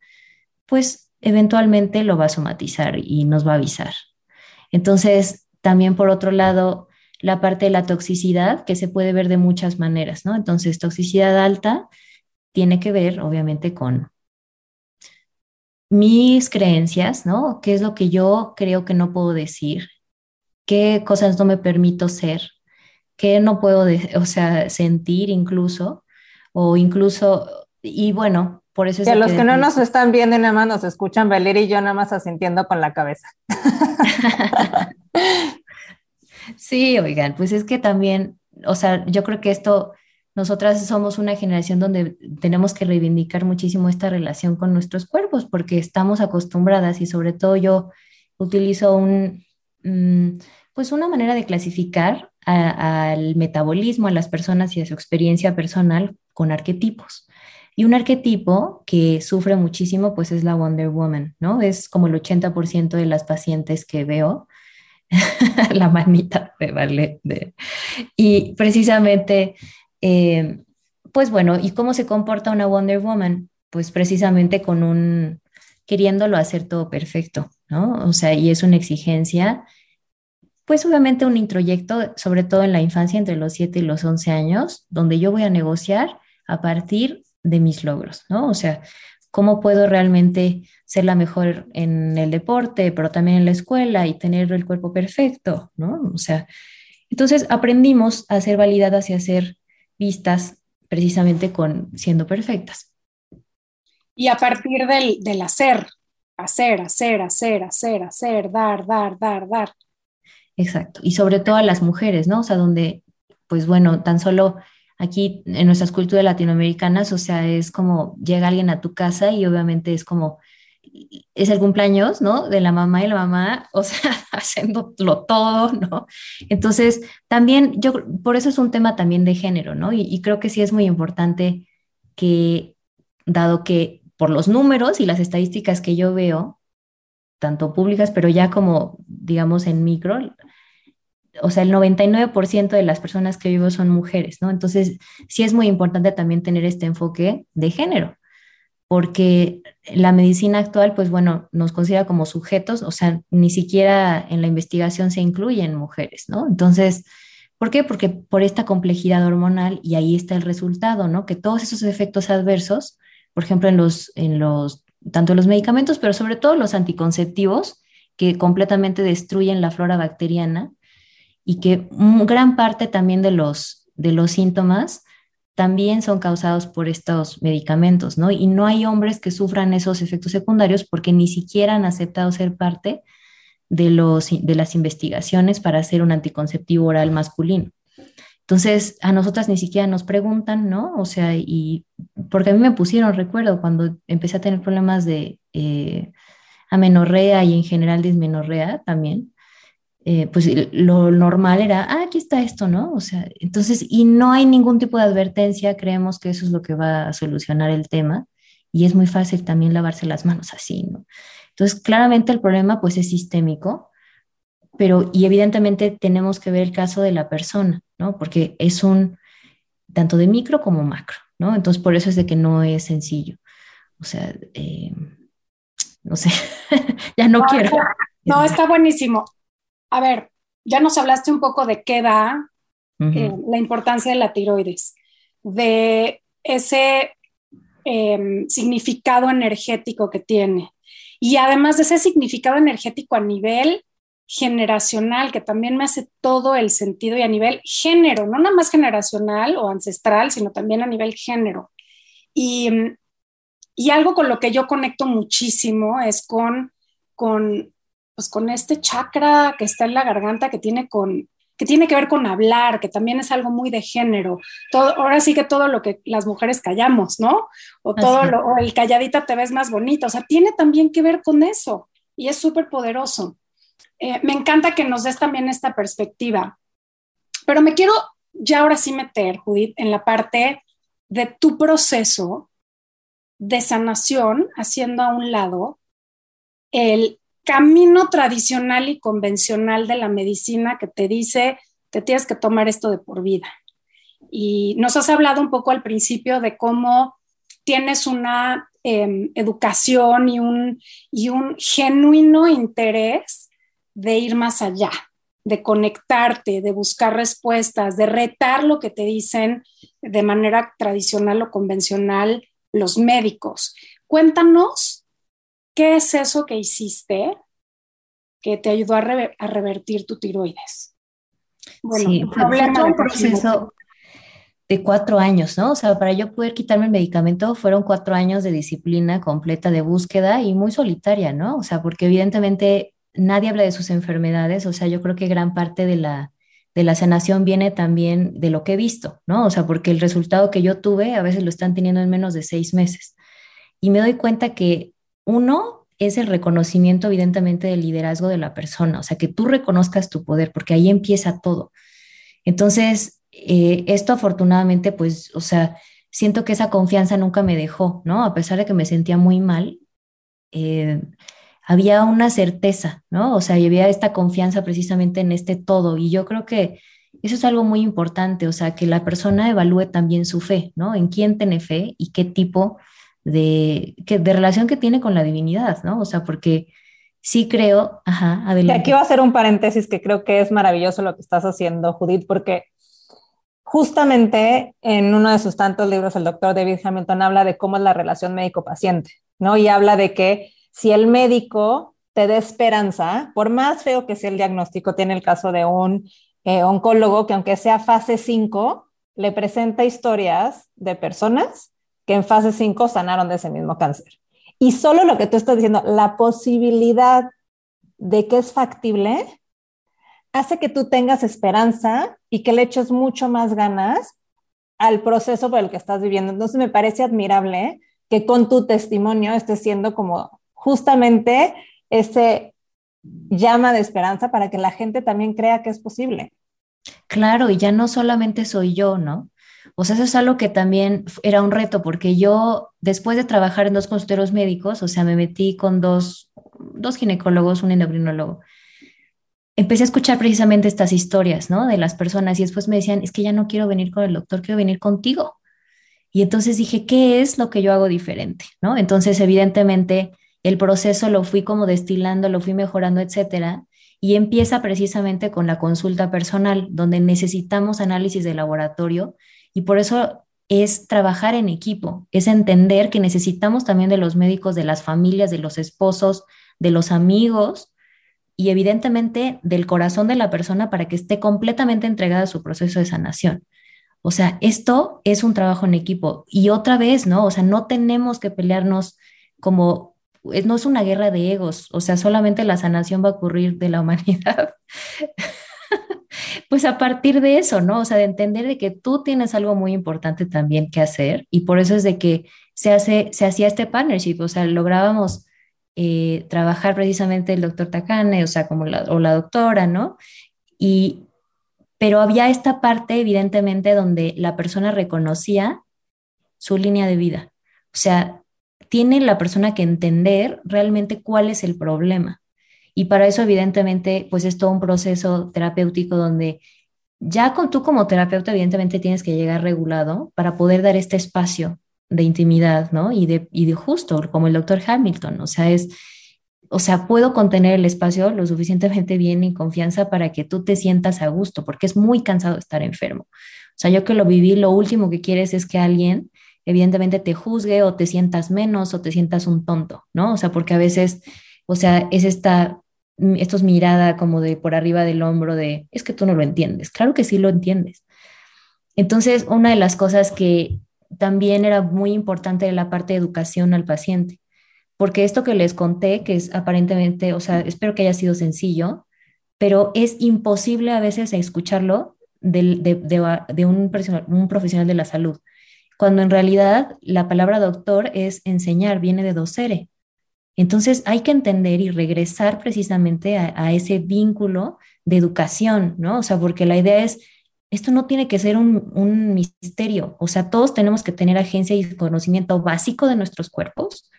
Speaker 5: pues eventualmente lo va a somatizar y nos va a avisar. Entonces, también por otro lado, la parte de la toxicidad, que se puede ver de muchas maneras, ¿no? Entonces, toxicidad alta tiene que ver, obviamente, con mis creencias, ¿no? ¿Qué es lo que yo creo que no puedo decir? ¿Qué cosas no me permito ser? ¿Qué no puedo, o sea, sentir incluso? O incluso, y bueno, por eso
Speaker 1: es... Que los que no nos están viendo y nada más nos escuchan, Valeria y yo nada más asintiendo con la cabeza. (laughs)
Speaker 5: sí, oigan, pues es que también, o sea, yo creo que esto nosotras somos una generación donde tenemos que reivindicar muchísimo esta relación con nuestros cuerpos porque estamos acostumbradas y sobre todo yo utilizo un, mm, pues una manera de clasificar al metabolismo, a las personas y a su experiencia personal con arquetipos. Y un arquetipo que sufre muchísimo, pues es la Wonder Woman, ¿no? Es como el 80% de las pacientes que veo, (laughs) la manita de vale. y precisamente eh, pues bueno, ¿y cómo se comporta una Wonder Woman? Pues precisamente con un, queriéndolo hacer todo perfecto, ¿no? O sea, y es una exigencia, pues obviamente un introyecto, sobre todo en la infancia entre los 7 y los 11 años, donde yo voy a negociar a partir de mis logros, ¿no? O sea, cómo puedo realmente ser la mejor en el deporte, pero también en la escuela y tener el cuerpo perfecto, ¿no? O sea, entonces aprendimos a ser validadas y a ser vistas precisamente con siendo perfectas.
Speaker 4: Y a partir del, del hacer, hacer, hacer, hacer, hacer, hacer, dar, dar, dar, dar.
Speaker 5: Exacto. Y sobre todo a las mujeres, ¿no? O sea, donde, pues bueno, tan solo aquí en nuestras culturas latinoamericanas, o sea, es como llega alguien a tu casa y obviamente es como, es el cumpleaños, ¿no? De la mamá y la mamá, o sea, (laughs) haciéndolo todo, ¿no? Entonces, también yo, por eso es un tema también de género, ¿no? Y, creo que sí es muy importante que, dado que por los números y las estadísticas que yo veo, tanto públicas, pero ya como, digamos, en micro, o sea, el 99% de las personas que vivo son mujeres, ¿no? Entonces, sí es muy importante también tener este enfoque de género porque la medicina actual, pues bueno, nos considera como sujetos, o sea, ni siquiera en la investigación se incluyen mujeres, ¿no? Entonces, ¿por qué? Porque por esta complejidad hormonal y ahí está el resultado, ¿no? Que todos esos efectos adversos, por ejemplo, en los, en los, tanto los medicamentos, pero sobre todo los anticonceptivos, que completamente destruyen la flora bacteriana y que gran parte también de los, de los síntomas también son causados por estos medicamentos, ¿no? Y no hay hombres que sufran esos efectos secundarios porque ni siquiera han aceptado ser parte de, los, de las investigaciones para hacer un anticonceptivo oral masculino. Entonces, a nosotras ni siquiera nos preguntan, ¿no? O sea, y porque a mí me pusieron, recuerdo, cuando empecé a tener problemas de eh, amenorrea y en general dismenorrea también, eh, pues lo normal era, ah, aquí está esto, ¿no? O sea, entonces, y no hay ningún tipo de advertencia, creemos que eso es lo que va a solucionar el tema y es muy fácil también lavarse las manos así, ¿no? Entonces, claramente el problema pues es sistémico, pero y evidentemente tenemos que ver el caso de la persona, ¿no? Porque es un, tanto de micro como macro, ¿no? Entonces, por eso es de que no es sencillo. O sea, eh, no sé, (laughs) ya no quiero.
Speaker 4: No, está buenísimo a ver, ya nos hablaste un poco de qué da eh, la importancia de la tiroides, de ese em, significado energético que tiene. Y además de ese significado energético a nivel generacional, que también me hace todo el sentido y a nivel género, no nada más generacional o ancestral, sino también a nivel género. Y, y algo con lo que yo conecto muchísimo es con, con pues con este chakra que está en la garganta que tiene con que tiene que ver con hablar, que también es algo muy de género. Todo, ahora sí que todo lo que las mujeres callamos, ¿no? O todo lo, o el calladita te ves más bonita, o sea, tiene también que ver con eso y es súper poderoso. Eh, me encanta que nos des también esta perspectiva, pero me quiero ya ahora sí meter, Judith, en la parte de tu proceso de sanación, haciendo a un lado el camino tradicional y convencional de la medicina que te dice, te tienes que tomar esto de por vida. Y nos has hablado un poco al principio de cómo tienes una em, educación y un, y un genuino interés de ir más allá, de conectarte, de buscar respuestas, de retar lo que te dicen de manera tradicional o convencional los médicos. Cuéntanos ¿Qué es eso que hiciste que te ayudó a, revertir tu tiroides?
Speaker 5: Bueno, sí, fue un proceso de cuatro años, ¿no? O sea, para yo poder quitarme el medicamento fueron cuatro años de disciplina completa de búsqueda y muy solitaria, ¿no? O sea, porque evidentemente nadie habla de sus enfermedades, o sea, yo creo que gran parte de la, de la sanación viene también de lo que he visto, ¿no? O sea, porque el resultado que yo tuve a veces lo están teniendo en menos de seis meses. Y me doy cuenta que uno es el reconocimiento, evidentemente, del liderazgo de la persona, o sea, que tú reconozcas tu poder, porque ahí empieza todo. Entonces, eh, esto afortunadamente, pues, o sea, siento que esa confianza nunca me dejó, ¿no? A pesar de que me sentía muy mal, eh, había una certeza, ¿no? O sea, había esta confianza precisamente en este todo. Y yo creo que eso es algo muy importante, o sea, que la persona evalúe también su fe, ¿no? En quién tiene fe y qué tipo de, que, de relación que tiene con la divinidad, ¿no? O sea, porque sí creo, ajá,
Speaker 1: adelante. Y aquí va a hacer un paréntesis que creo que es maravilloso lo que estás haciendo, Judith, porque justamente en uno de sus tantos libros el doctor David Hamilton habla de cómo es la relación médico-paciente, ¿no? Y habla de que si el médico te da esperanza, por más feo que sea el diagnóstico, tiene el caso de un eh, oncólogo que aunque sea fase 5, le presenta historias de personas que en fase 5 sanaron de ese mismo cáncer. Y solo lo que tú estás diciendo, la posibilidad de que es factible, hace que tú tengas esperanza y que le eches mucho más ganas al proceso por el que estás viviendo. Entonces me parece admirable que con tu testimonio estés siendo como justamente ese llama de esperanza para que la gente también crea que es posible.
Speaker 5: Claro, y ya no solamente soy yo, ¿no? Sea, eso es algo que también era un reto, porque yo, después de trabajar en dos consultorios médicos, o sea, me metí con dos, dos ginecólogos, un endocrinólogo, empecé a escuchar precisamente estas historias, ¿no? De las personas y después me decían, es que ya no quiero venir con el doctor, quiero venir contigo. Y entonces dije, ¿qué es lo que yo hago diferente? ¿No? Entonces, evidentemente, el proceso lo fui como destilando, lo fui mejorando, etcétera. Y empieza precisamente con la consulta personal, donde necesitamos análisis de laboratorio y por eso es trabajar en equipo, es entender que necesitamos también de los médicos, de las familias, de los esposos, de los amigos y evidentemente del corazón de la persona para que esté completamente entregada a su proceso de sanación. O sea, esto es un trabajo en equipo. Y otra vez, ¿no? O sea, no tenemos que pelearnos como, no es una guerra de egos, o sea, solamente la sanación va a ocurrir de la (laughs) humanidad pues a partir de eso, ¿no? O sea, de entender de que tú tienes algo muy importante también que hacer y por eso es de que se, hace, se hacía este partnership, o sea, lográbamos eh, trabajar precisamente el doctor Takane, o sea, como la, o la doctora, ¿no? Y, pero había esta parte, evidentemente, donde la persona reconocía su línea de vida. O sea, tiene la persona que entender realmente cuál es el problema. Y para eso, evidentemente, pues es todo un proceso terapéutico donde ya con tú como terapeuta, evidentemente, tienes que llegar regulado para poder dar este espacio de intimidad, ¿no? Y de, y de justo, como el doctor Hamilton, o sea, es, o sea, puedo contener el espacio lo suficientemente bien y confianza para que tú te sientas a gusto, porque es muy cansado estar enfermo. O sea, yo que lo viví, lo último que quieres es que alguien evidentemente te juzgue o te sientas menos o te sientas un tonto, ¿no? O sea, porque a veces, o sea, es esta Mm, esto es mirada como de por arriba del hombro de, es que tú no lo entiendes. Claro que sí lo entiendes. Entonces, una de las cosas que también era muy importante de la parte de educación al paciente, porque esto que les conté, que es aparentemente, o sea, espero que haya sido sencillo, pero es imposible a veces escucharlo de, un, un profesional de la salud, cuando en realidad la palabra doctor es enseñar, viene de docere. Entonces hay que entender y regresar precisamente a, ese vínculo de educación, ¿no? O sea, porque la idea es, esto no tiene que ser un, misterio, o sea, todos tenemos que tener agencia y conocimiento básico de nuestros cuerpos.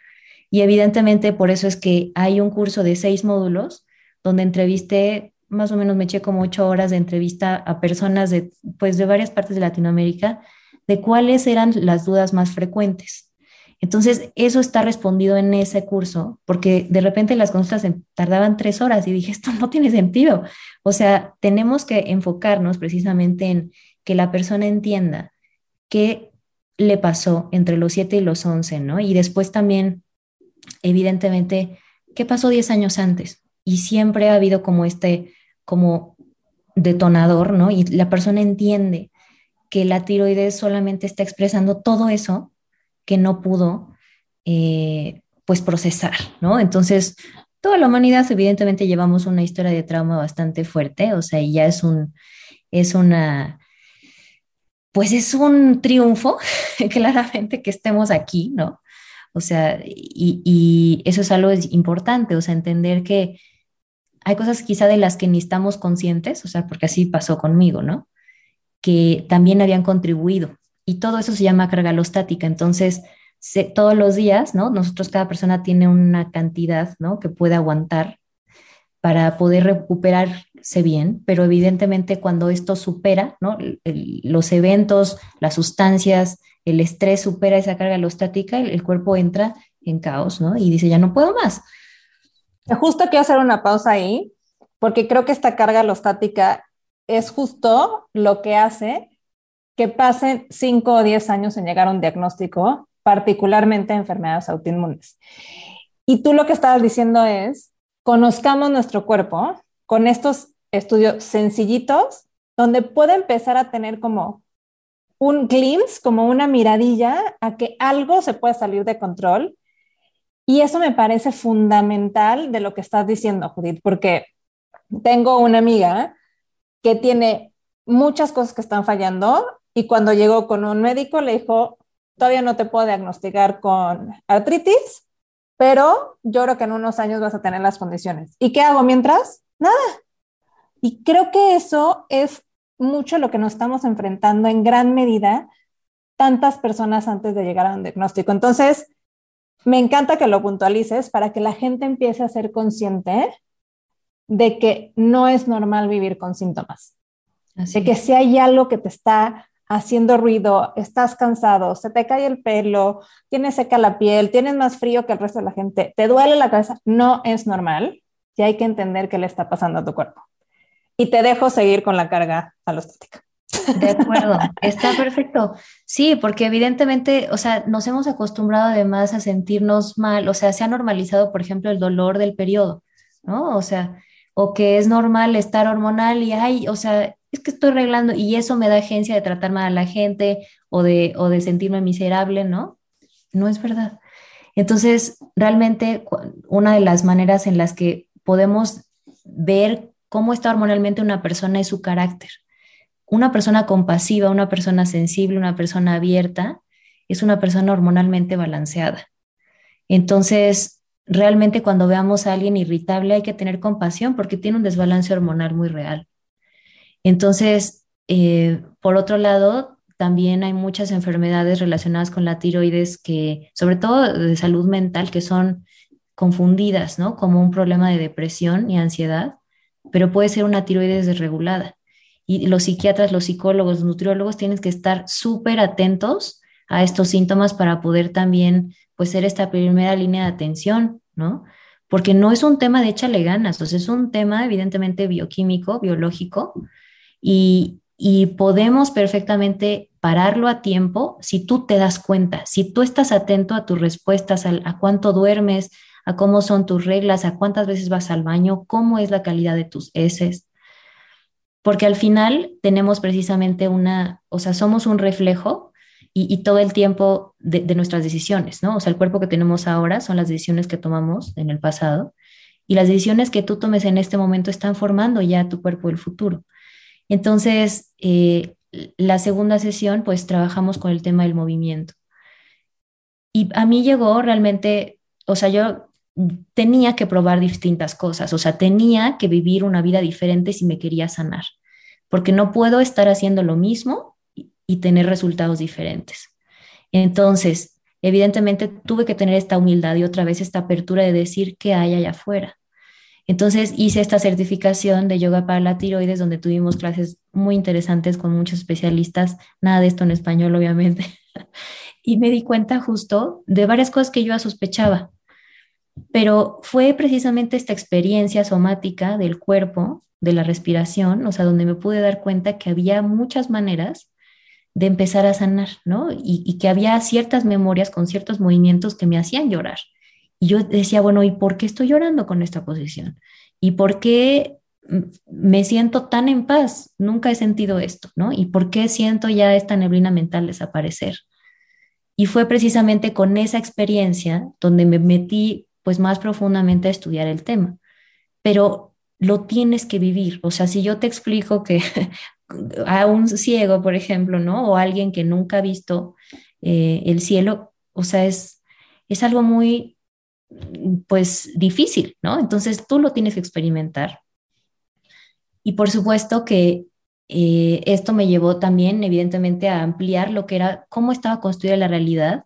Speaker 5: Y evidentemente por eso es que hay un curso de seis módulos donde entrevisté, más o menos me eché como ocho horas de entrevista a personas de, pues, de varias partes de Latinoamérica, de cuáles eran las dudas más frecuentes. Entonces, eso está respondido en ese curso, porque de repente las consultas tardaban tres horas y dije, (laughs) esto no tiene sentido. O sea, tenemos que enfocarnos precisamente en que la persona entienda qué le pasó entre los siete y los once, ¿no? Y después también, evidentemente, qué pasó diez años antes. Y siempre ha habido como este, como detonador, ¿no? Y la persona entiende que la tiroides solamente está expresando todo eso que no pudo eh, pues procesar, ¿no? Entonces, toda la humanidad evidentemente llevamos una historia de trauma bastante fuerte, o sea, ya es un, es una, pues es un triunfo, (laughs) claramente que estemos aquí, ¿no? O sea, y, y, eso es algo importante, o sea, entender que hay cosas quizá de las que ni estamos conscientes, o sea, porque así pasó conmigo, ¿no? Que también habían contribuido y todo eso se llama carga alostática. Entonces, todos los días, ¿no? Nosotros, cada persona tiene una cantidad, ¿no? Que puede aguantar para poder recuperarse bien, pero evidentemente cuando esto supera, ¿no? los eventos, las sustancias, el estrés supera esa carga alostática, el, el cuerpo entra en caos, ¿no? Y dice, ya no puedo más.
Speaker 1: Justo quiero hacer una pausa ahí, porque creo que esta carga alostática es justo lo que hace que pasen 5 o 10 años en llegar a un diagnóstico, particularmente enfermedades autoinmunes. Y tú lo que estabas diciendo es, conozcamos nuestro cuerpo con estos estudios sencillitos, donde puede empezar a tener como un glimpse, como una miradilla a que algo se puede salir de control. Y eso me parece fundamental de lo que estás diciendo, Judith, porque tengo una amiga que tiene muchas cosas que están fallando y cuando llegó con un médico le dijo, todavía no te puedo diagnosticar con artritis, pero yo creo que en unos años vas a tener las condiciones. ¿Y qué hago mientras? Nada. Y creo que eso es mucho lo que nos estamos enfrentando en gran medida tantas personas antes de llegar a un diagnóstico. Entonces, me encanta que lo puntualices para que la gente empiece a ser consciente de que no es normal vivir con síntomas. Así de que si hay algo que te está haciendo ruido, estás cansado, se te cae el pelo, tienes seca la piel, tienes más frío que el resto de la gente, te duele la cabeza, no es normal y hay que entender qué le está pasando a tu cuerpo. Y te dejo seguir con la carga alostática.
Speaker 5: De acuerdo, (laughs) está perfecto. Sí, porque evidentemente, o sea, nos hemos acostumbrado además a sentirnos mal, o sea, se ha normalizado, por ejemplo, el dolor del periodo, ¿no? O sea, o que es normal estar hormonal y, ay, o sea, es que estoy arreglando y eso me da agencia de tratar mal a la gente o de, o de sentirme miserable, ¿no? No es verdad. Entonces, realmente una de las maneras en las que podemos ver cómo está hormonalmente una persona es su carácter. Una persona compasiva, una persona sensible, una persona abierta, es una persona hormonalmente balanceada. Entonces, realmente cuando veamos a alguien irritable hay que tener compasión porque tiene un desbalance hormonal muy real. Entonces, eh, por otro lado, también hay muchas enfermedades relacionadas con la tiroides que, sobre todo de salud mental, que son confundidas, ¿no? Como un problema de depresión y ansiedad, pero puede ser una tiroides desregulada. Y los psiquiatras, los psicólogos, los nutriólogos tienen que estar súper atentos a estos síntomas para poder también, pues, ser esta primera línea de atención, ¿no? Porque no es un tema de échale ganas, es un tema evidentemente bioquímico, biológico, y, podemos perfectamente pararlo a tiempo si tú te das cuenta, si tú estás atento a tus respuestas, a, cuánto duermes, a cómo son tus reglas, a cuántas veces vas al baño, cómo es la calidad de tus heces. Porque al final tenemos precisamente una, o sea, somos un reflejo y, todo el tiempo de, de, nuestras decisiones, ¿no? O sea, el cuerpo que tenemos ahora son las decisiones que tomamos en el pasado y las decisiones que tú tomes en este momento están formando ya tu cuerpo del futuro. Entonces, eh, la segunda sesión, pues trabajamos con el tema del movimiento. Y a mí llegó realmente, o sea, yo tenía que probar distintas cosas, o sea, tenía que vivir una vida diferente si me quería sanar, porque no puedo estar haciendo lo mismo y tener resultados diferentes. Entonces, evidentemente tuve que tener esta humildad y otra vez esta apertura de decir qué hay allá afuera. Entonces hice esta certificación de yoga para la tiroides donde tuvimos clases muy interesantes con muchos especialistas, nada de esto en español obviamente, (laughs) y me di cuenta justo de varias cosas que yo ya sospechaba, pero fue precisamente esta experiencia somática del cuerpo, de la respiración, o sea, donde me pude dar cuenta que había muchas maneras de empezar a sanar, ¿no? Y, que había ciertas memorias con ciertos movimientos que me hacían llorar. Y yo decía, bueno, ¿y por qué estoy llorando con esta posición? ¿Y por qué me siento tan en paz? Nunca he sentido esto, ¿no? ¿Y por qué siento ya esta neblina mental desaparecer? Y fue precisamente con esa experiencia donde me metí pues más profundamente a estudiar el tema. Pero lo tienes que vivir. O sea, si yo te explico que (laughs) a un ciego, por ejemplo, ¿no? O alguien que nunca ha visto eh, el cielo, o sea, es, es algo muy, pues, difícil, ¿no? Entonces tú lo tienes que experimentar. Y por supuesto que eh, esto me llevó también, evidentemente, a ampliar lo que era, cómo estaba construida la realidad,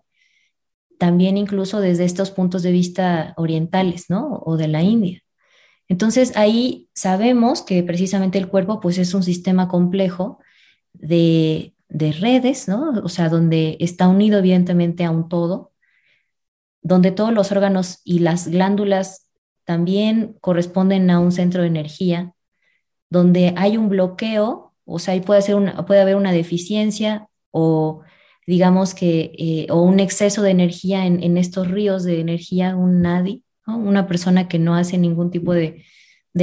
Speaker 5: también incluso desde estos puntos de vista orientales, ¿no? O de la India. Entonces ahí sabemos que precisamente el cuerpo pues es un sistema complejo de, redes, ¿no? O sea, donde está unido evidentemente a un todo, donde todos los órganos y las glándulas también corresponden a un centro de energía, donde hay un bloqueo, o sea, ahí puede, ser una, puede haber una deficiencia o digamos que, eh, o un exceso de energía en, estos ríos de energía, un nadi, una persona que no hace ningún tipo de,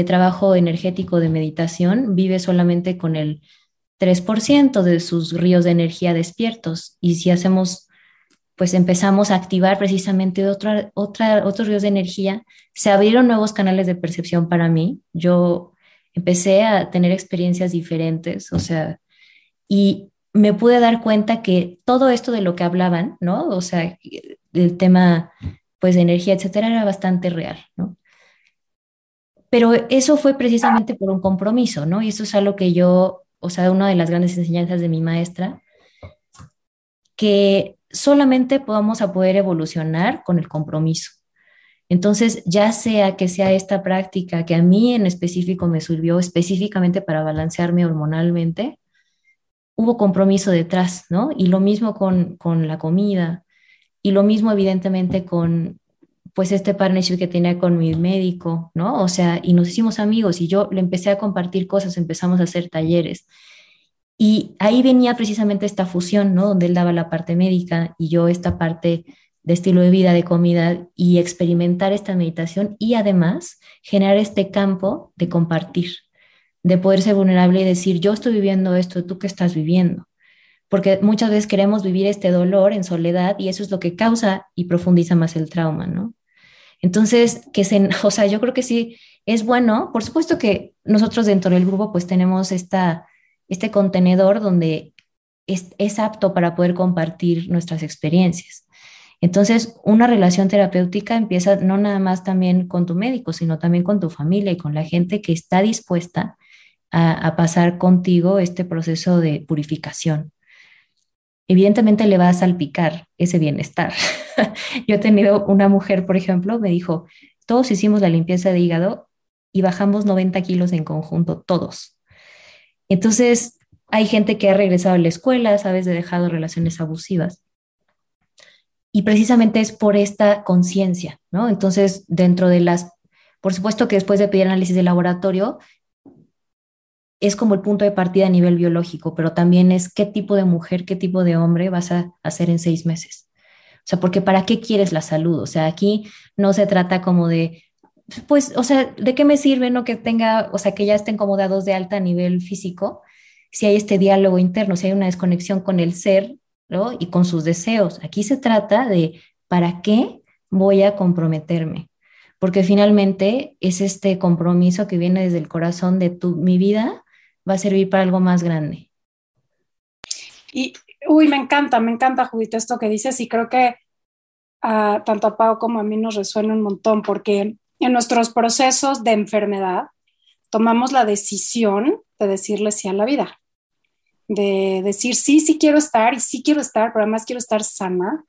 Speaker 5: trabajo energético de meditación vive solamente con el 3% de sus ríos de energía despiertos. Y si hacemos, pues empezamos a activar precisamente otra, otra, otros ríos de energía, se abrieron nuevos canales de percepción para mí. Yo empecé a tener experiencias diferentes, o sea, y me pude dar cuenta que todo esto de lo que hablaban, ¿no? O sea, el tema pues de energía, etcétera, era bastante real, ¿no? Pero eso fue precisamente por un compromiso, ¿no? Y eso es algo que yo, o sea, una de las grandes enseñanzas de mi maestra, que solamente podamos a poder evolucionar con el compromiso. Entonces, ya sea que sea esta práctica que a mí en específico me sirvió específicamente para balancearme hormonalmente, hubo compromiso detrás, ¿no? Y lo mismo con, con la comida, y lo mismo, evidentemente, con pues este partnership que tenía con mi médico, ¿no? O sea, y nos hicimos amigos y yo le empecé a compartir cosas, empezamos a hacer talleres. Y ahí venía precisamente esta fusión, ¿no? Donde él daba la parte médica y yo esta parte de estilo de vida, de comida y experimentar esta meditación y además generar este campo de compartir, de poder ser vulnerable y decir, yo estoy viviendo esto, tú qué estás viviendo porque muchas veces queremos vivir este dolor en soledad y eso es lo que causa y profundiza más el trauma, ¿no? Entonces, que se, (laughs) o sea, yo creo que sí es bueno, por supuesto que nosotros dentro del grupo pues tenemos esta, este contenedor donde es, apto para poder compartir nuestras experiencias. Entonces, una relación terapéutica empieza no nada más también con tu médico, sino también con tu familia y con la gente que está dispuesta a, a pasar contigo este proceso de purificación evidentemente le va a salpicar ese bienestar. (laughs) Yo he tenido una mujer, por ejemplo, me dijo, todos hicimos la limpieza de hígado y bajamos 90 kilos en conjunto, todos. Entonces, hay gente que ha regresado a la escuela, sabes, de dejado relaciones abusivas. Y precisamente es por esta conciencia, ¿no? Entonces, dentro de las, por supuesto que después de pedir análisis de laboratorio, es como el punto de partida a nivel biológico, pero también es qué tipo de mujer, qué tipo de hombre vas a hacer en seis meses. O sea, porque ¿para qué quieres la salud? O sea, aquí no se trata como de, pues, o sea, ¿de qué me sirve no que tenga, o sea, que ya estén como dados de alta a nivel físico? Si hay este diálogo interno, si hay una desconexión con el ser, ¿no? Y con sus deseos. Aquí se trata de, ¿para qué voy a comprometerme? Porque finalmente es este compromiso que viene desde el corazón de tu, mi vida va a servir para algo más grande.
Speaker 4: Y, uy, me encanta, me encanta, Judith, esto que dices y creo que uh, tanto a Pau como a mí nos resuena un montón porque en nuestros procesos de enfermedad tomamos la decisión de decirle sí a la vida, de decir sí, sí quiero estar y sí quiero estar, pero además quiero estar sana.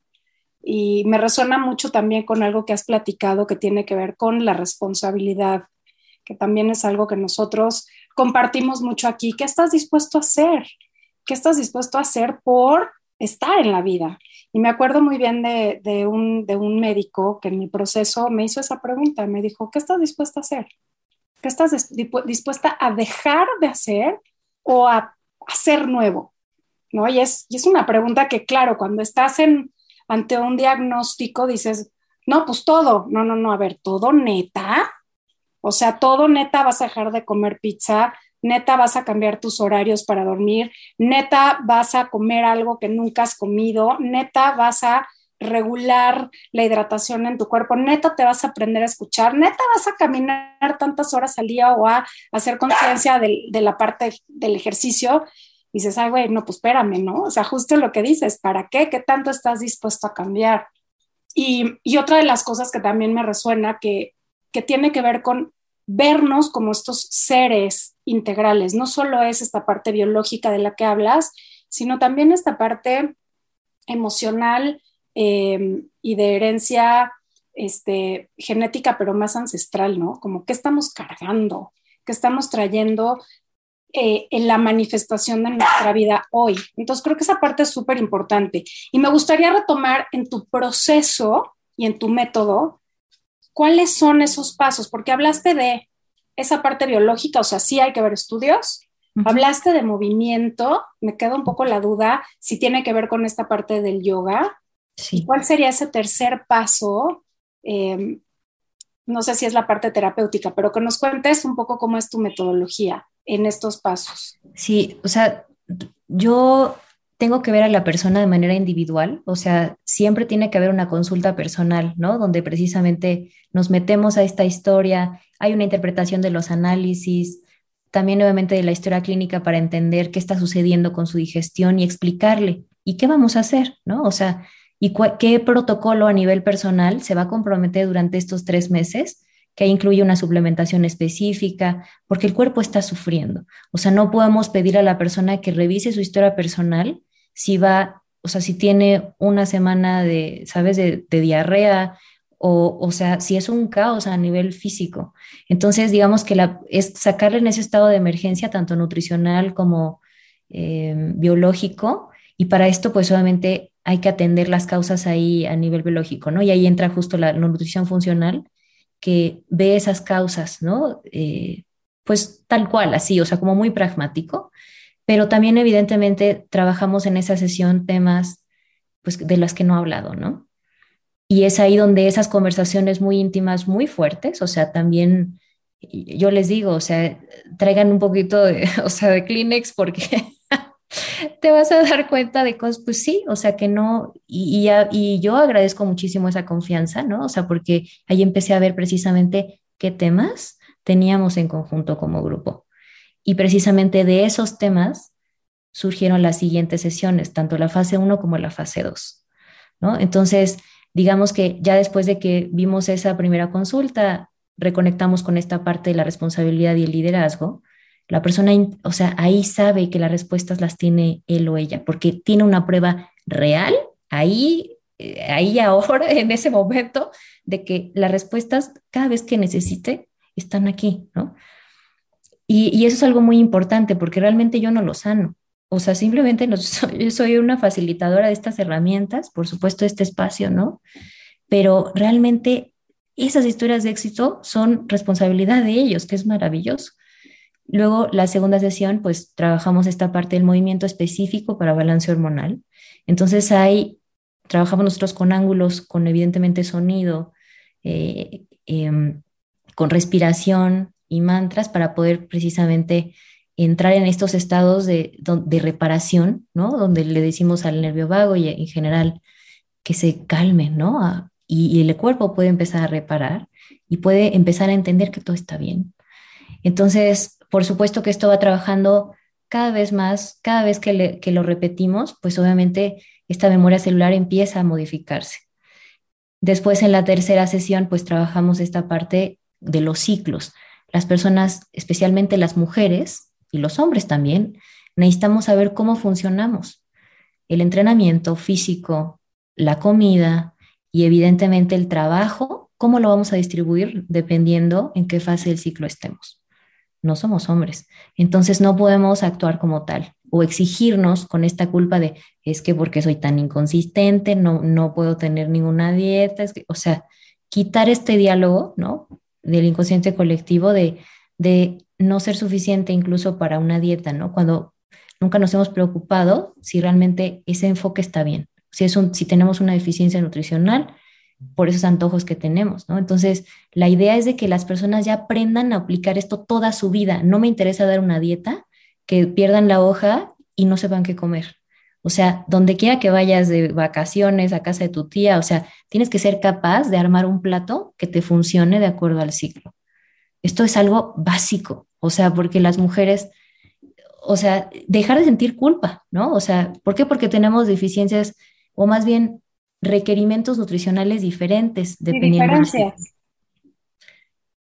Speaker 4: Y me resuena mucho también con algo que has platicado que tiene que ver con la responsabilidad, que también es algo que nosotros compartimos mucho aquí. ¿Qué estás dispuesto a hacer? ¿Qué estás dispuesto a hacer por estar en la vida? Y me acuerdo muy bien de, un, de un médico que en mi proceso me hizo esa pregunta, me dijo, ¿qué estás dispuesta a hacer? ¿Qué estás dispuesta a dejar de hacer o a hacer nuevo? ¿No? Y es, y es una pregunta que, claro, cuando estás en, ante un diagnóstico dices, no, pues todo, no, no, no, a ver, todo neta, o sea, todo neta vas a dejar de comer pizza, neta vas a cambiar tus horarios para dormir, neta vas a comer algo que nunca has comido, neta vas a regular la hidratación en tu cuerpo, neta te vas a aprender a escuchar, neta vas a caminar tantas horas al día o a hacer conciencia de, la parte del ejercicio. Y dices, ay, güey, no, pues espérame, ¿no? O sea, justo lo que dices, ¿para qué? ¿Qué tanto estás dispuesto a cambiar? Y, y otra de las cosas que también me resuena, que, que tiene que ver con vernos como estos seres integrales. No solo es esta parte biológica de la que hablas, sino también esta parte emocional eh, y de herencia este, genética, pero más ancestral, ¿no? Como qué estamos cargando, qué estamos trayendo eh, en la manifestación de nuestra vida hoy. Entonces creo que esa parte es súper importante. Y me gustaría retomar en tu proceso y en tu método ¿Cuáles son esos pasos? Porque hablaste de esa parte biológica, o sea, sí hay que ver estudios. Hablaste de movimiento, me queda un poco la duda si tiene que ver con esta parte del yoga. Sí. ¿Cuál sería ese tercer paso? Em, no sé si es la parte terapéutica, pero que nos cuentes un poco cómo es tu metodología en estos pasos.
Speaker 5: Sí, o sea, yo tengo que ver a la persona de manera individual, o sea, siempre tiene que haber una consulta personal, ¿no? Donde precisamente nos metemos a esta historia, hay una interpretación de los análisis, también nuevamente de la historia clínica para entender qué está sucediendo con su digestión y explicarle, ¿y qué vamos a hacer, ¿no? O sea, ¿y qué protocolo a nivel personal se va a comprometer durante estos tres meses? que incluye una suplementación específica, porque el cuerpo está sufriendo. O sea, no podemos pedir a la persona que revise su historia personal si va, o sea, si tiene una semana de, ¿sabes?, de, diarrea, o, o sea, si es un caos a nivel físico. Entonces, digamos que la, es sacarle en ese estado de emergencia, tanto nutricional como eh, biológico, y para esto, pues obviamente hay que atender las causas ahí a nivel biológico, ¿no? Y ahí entra justo la, nutrición funcional, que ve esas causas, ¿no? Eh, pues tal cual, así, o sea, como muy pragmático, pero también evidentemente trabajamos en esa sesión temas pues, de las que no he hablado, ¿no? Y es ahí donde esas conversaciones muy íntimas, muy fuertes, o sea, también yo les digo, o sea, traigan un poquito de, (laughs) o sea, de Kleenex porque (laughs) te vas a dar cuenta de cosas, pues sí, o sea, que no, y, y, y yo agradezco muchísimo esa confianza, ¿no? O sea, porque ahí empecé a ver precisamente qué temas teníamos en conjunto como grupo. Y precisamente de esos temas surgieron las siguientes sesiones, tanto la fase 1 como la fase 2. ¿no? Entonces, digamos que ya después de que vimos esa primera consulta, reconectamos con esta parte de la responsabilidad y el liderazgo, la persona, o sea, ahí sabe que las respuestas las tiene él o ella, porque tiene una prueba real, ahí, eh, ahí ahora, (laughs) en ese momento, de que las respuestas, cada vez que necesite, están aquí, ¿no? Y, eso es algo muy importante porque realmente yo no lo sano. O sea, simplemente yo (laughs) soy una facilitadora de estas herramientas, por supuesto, este espacio, ¿no? Pero realmente esas historias de éxito son responsabilidad de ellos, que es maravilloso. Luego, la segunda sesión, pues trabajamos esta parte del movimiento específico para balance hormonal. Entonces, ahí trabajamos nosotros con ángulos, con evidentemente sonido, eh, em, con respiración, y mantras para poder precisamente entrar en estos estados de, de reparación, ¿no? Donde le decimos al nervio vago y en general que se calme, ¿no? y, el cuerpo puede empezar a reparar y puede empezar a entender que todo está bien. Entonces, por supuesto que esto va trabajando cada vez más, cada vez que, que lo repetimos, pues obviamente esta memoria celular empieza a modificarse. Después en la tercera sesión, pues trabajamos esta parte de los ciclos. Las personas, especialmente las mujeres y los hombres también, necesitamos saber cómo funcionamos. El entrenamiento físico, la comida y evidentemente el trabajo, cómo lo vamos a distribuir dependiendo en qué fase del ciclo estemos. No somos hombres, entonces no podemos actuar como tal o exigirnos con esta culpa de es que porque soy tan inconsistente, no, no puedo tener ninguna dieta, o sea, quitar este diálogo, ¿no? Del inconsciente colectivo de, de no ser suficiente incluso para una dieta, ¿no? Cuando nunca nos hemos preocupado si realmente ese enfoque está bien, si, es un, si tenemos una deficiencia nutricional por esos antojos que tenemos, ¿no? Entonces, la idea es de que las personas ya aprendan a aplicar esto toda su vida. No me interesa dar una dieta, que pierdan la hoja y no sepan qué comer. O sea, donde quiera que vayas de vacaciones a casa de tu tía, o sea, tienes que ser capaz de armar un plato que te funcione de acuerdo al ciclo. Esto es algo básico, o sea, porque las mujeres, o sea, dejar de sentir culpa, ¿no? O sea, ¿por qué? Porque tenemos deficiencias o más bien requerimientos nutricionales diferentes dependiendo. De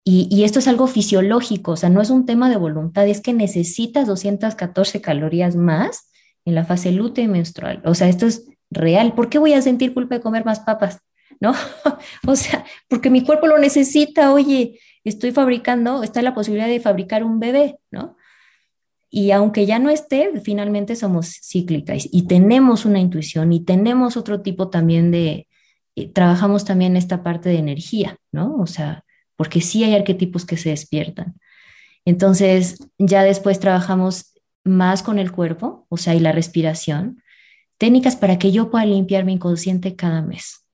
Speaker 5: y, esto es algo fisiológico, o sea, no es un tema de voluntad, es que necesitas 214 calorías más en la fase lútea menstrual. O sea, esto es real. ¿Por qué voy a sentir culpa de comer más papas? ¿No? (laughs) o sea, porque mi cuerpo lo necesita. Oye, estoy fabricando, está la posibilidad de fabricar un bebé, ¿no? Y aunque ya no esté, finalmente somos cíclicas y tenemos una intuición y tenemos otro tipo también de, eh, trabajamos también esta parte de energía, ¿no? O sea, porque sí hay arquetipos que se despiertan. Entonces, ya después trabajamos más con el cuerpo, o sea, y la respiración, técnicas para que yo pueda limpiar mi inconsciente cada mes.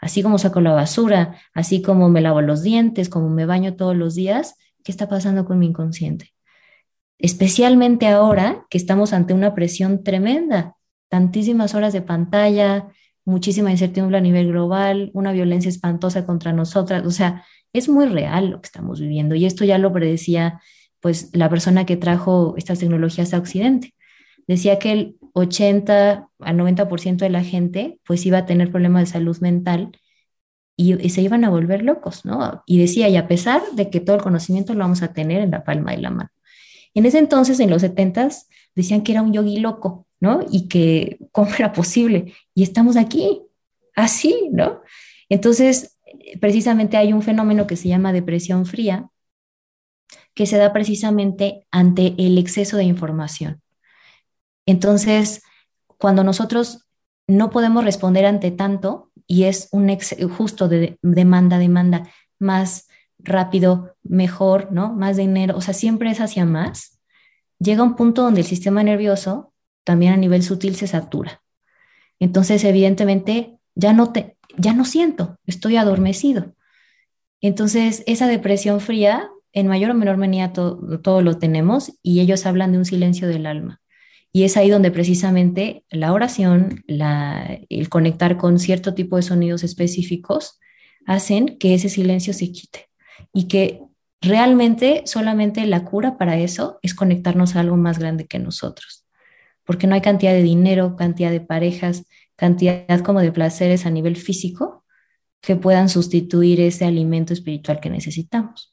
Speaker 5: Así como saco la basura, así como me lavo los dientes, como me baño todos los días, ¿qué está pasando con mi inconsciente? Especialmente ahora que estamos ante una presión tremenda, tantísimas horas de pantalla, muchísima incertidumbre a nivel global, una violencia espantosa contra nosotras, o sea, es muy real lo que estamos viviendo y esto ya lo predecía pues la persona que trajo estas tecnologías a Occidente. Decía que el 80 al 90% de la gente pues iba a tener problemas de salud mental y, se iban a volver locos, ¿no? Y decía, y a pesar de que todo el conocimiento lo vamos a tener en la palma de la mano. En ese entonces, en los 70s, decían que era un yogi loco, ¿no? Y que cómo era posible. Y estamos aquí, así, ¿no? Entonces, precisamente hay un fenómeno que se llama depresión fría, que se da precisamente ante el exceso de información. Entonces, cuando nosotros no podemos responder ante tanto y es un justo de demanda, demanda más rápido, mejor, ¿no? Más dinero, o sea, siempre es hacia más, llega un punto donde el sistema nervioso también a nivel sutil se satura. Entonces, evidentemente, ya no te, ya no siento, estoy adormecido. Entonces, esa depresión fría, en mayor o menor medida todo, lo tenemos y ellos hablan de un silencio del alma. Y es ahí donde precisamente la oración, el conectar con cierto tipo de sonidos específicos, hacen que ese silencio se quite y que realmente solamente la cura para eso es conectarnos a algo más grande que nosotros, porque no hay cantidad de dinero, cantidad de parejas, cantidad como de placeres a nivel físico que puedan sustituir ese alimento espiritual que necesitamos.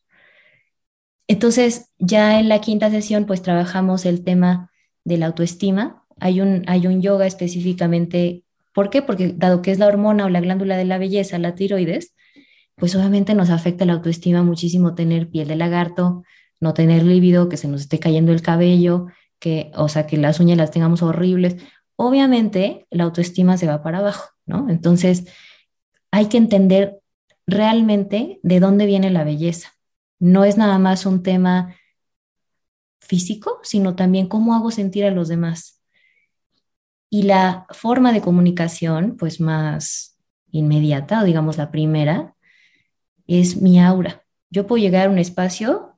Speaker 5: Entonces, ya en la quinta sesión, pues trabajamos el tema de la autoestima. Hay un, hay un yoga específicamente, ¿por qué? Porque dado que es la hormona o la glándula de la belleza, la tiroides, pues obviamente nos afecta la autoestima muchísimo tener piel de lagarto, no tener líbido, que se nos esté cayendo el cabello, que, o sea, que las uñas las tengamos horribles obviamente la autoestima se va para abajo, ¿no? Entonces, hay que entender realmente de dónde viene la belleza. No es nada más un tema físico, sino también cómo hago sentir a los demás. Y la forma de comunicación, pues más inmediata, o digamos la primera, es mi aura. Yo puedo llegar a un espacio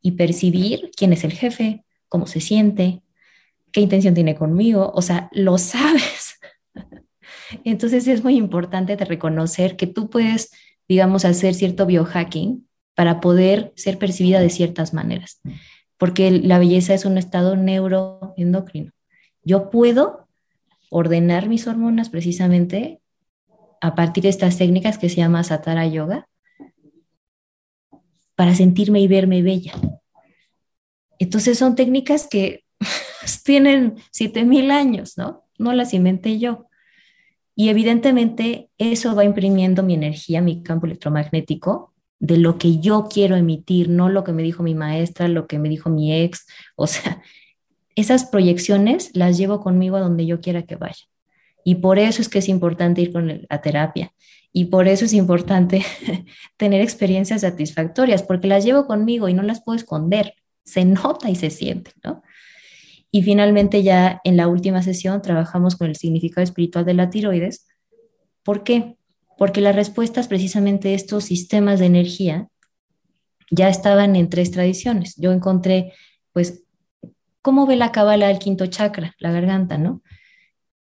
Speaker 5: y percibir quién es el jefe, cómo se siente, qué intención tiene conmigo, o sea, lo sabes. (laughs) Entonces es muy importante de reconocer que tú puedes, digamos, hacer cierto biohacking para poder ser percibida de ciertas maneras, porque la belleza es un estado neuroendocrino. Yo puedo ordenar mis hormonas precisamente a partir de estas técnicas que se llama Satara Yoga para sentirme y verme bella. Entonces son técnicas que (laughs) tienen 7000 años, ¿no? No las inventé yo. Y evidentemente eso va imprimiendo mi energía, mi campo electromagnético, de lo que yo quiero emitir, no lo que me dijo mi maestra, lo que me dijo mi ex. O sea, esas proyecciones las llevo conmigo a donde yo quiera que vaya. Y por eso es que es importante ir con la terapia. Y por eso es importante (laughs) tener experiencias satisfactorias, porque las llevo conmigo y no las puedo esconder. Se nota y se siente, ¿no? Y finalmente ya en la última sesión trabajamos con el significado espiritual de la tiroides. ¿Por qué? Porque las respuestas precisamente de estos sistemas de energía ya estaban en tres tradiciones. Yo encontré, pues, cómo ve la cábala el quinto chakra, la garganta, ¿no?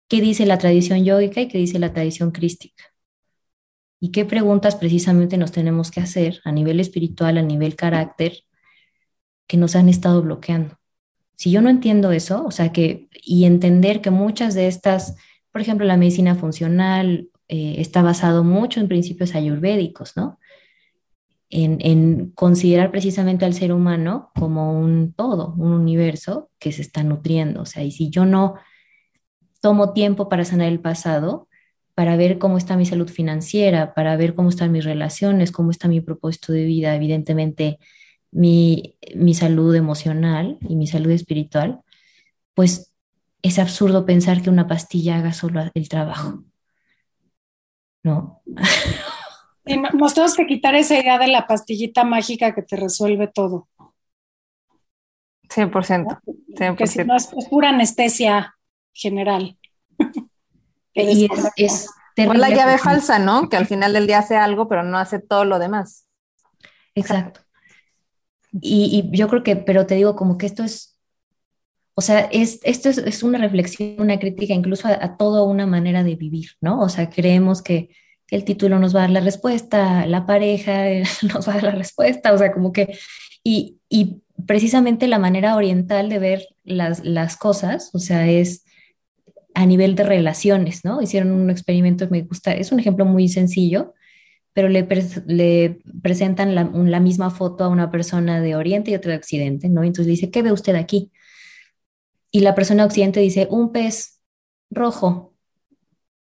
Speaker 5: ¿Qué dice la tradición yógica y qué dice la tradición crística? ¿Y qué preguntas precisamente nos tenemos que hacer a nivel espiritual, a nivel carácter, que nos han estado bloqueando? Si yo no entiendo eso, o sea, que, y entender que muchas de estas, por ejemplo, la medicina funcional eh, está basado mucho en principios ayurvédicos, ¿no? En, en, considerar precisamente al ser humano como un todo, un universo que se está nutriendo. O sea, y si yo no tomo tiempo para sanar el pasado, para ver cómo está mi salud financiera, para ver cómo están mis relaciones, cómo está mi propósito de vida, evidentemente mi, salud emocional y mi salud espiritual, pues es absurdo pensar que una pastilla haga solo el trabajo. ¿No?
Speaker 4: nos tenemos que quitar esa idea de la pastillita mágica que te resuelve todo.
Speaker 1: 100%. 100%.
Speaker 4: Que si no es, pura anestesia general. (laughs)
Speaker 1: y es, la llave falsa, ¿no? Que al final del día hace algo, pero no hace todo lo demás.
Speaker 5: Exacto. Y, yo creo que, pero te digo, como que esto es, o sea, es, esto es, una reflexión, una crítica incluso a, toda una manera de vivir, ¿no? O sea, creemos que, el título nos va a dar la respuesta, la pareja (laughs) nos va a dar la respuesta, o sea, como que, y, y precisamente la manera oriental de ver las, las cosas, o sea, es a nivel de relaciones, ¿no? Hicieron un experimento, me gusta, es un ejemplo muy sencillo, pero le, le presentan la, la, misma foto a una persona de Oriente y otra de Occidente, ¿no? Entonces dice, ¿qué ve usted aquí? Y la persona de Occidente dice, un pez rojo.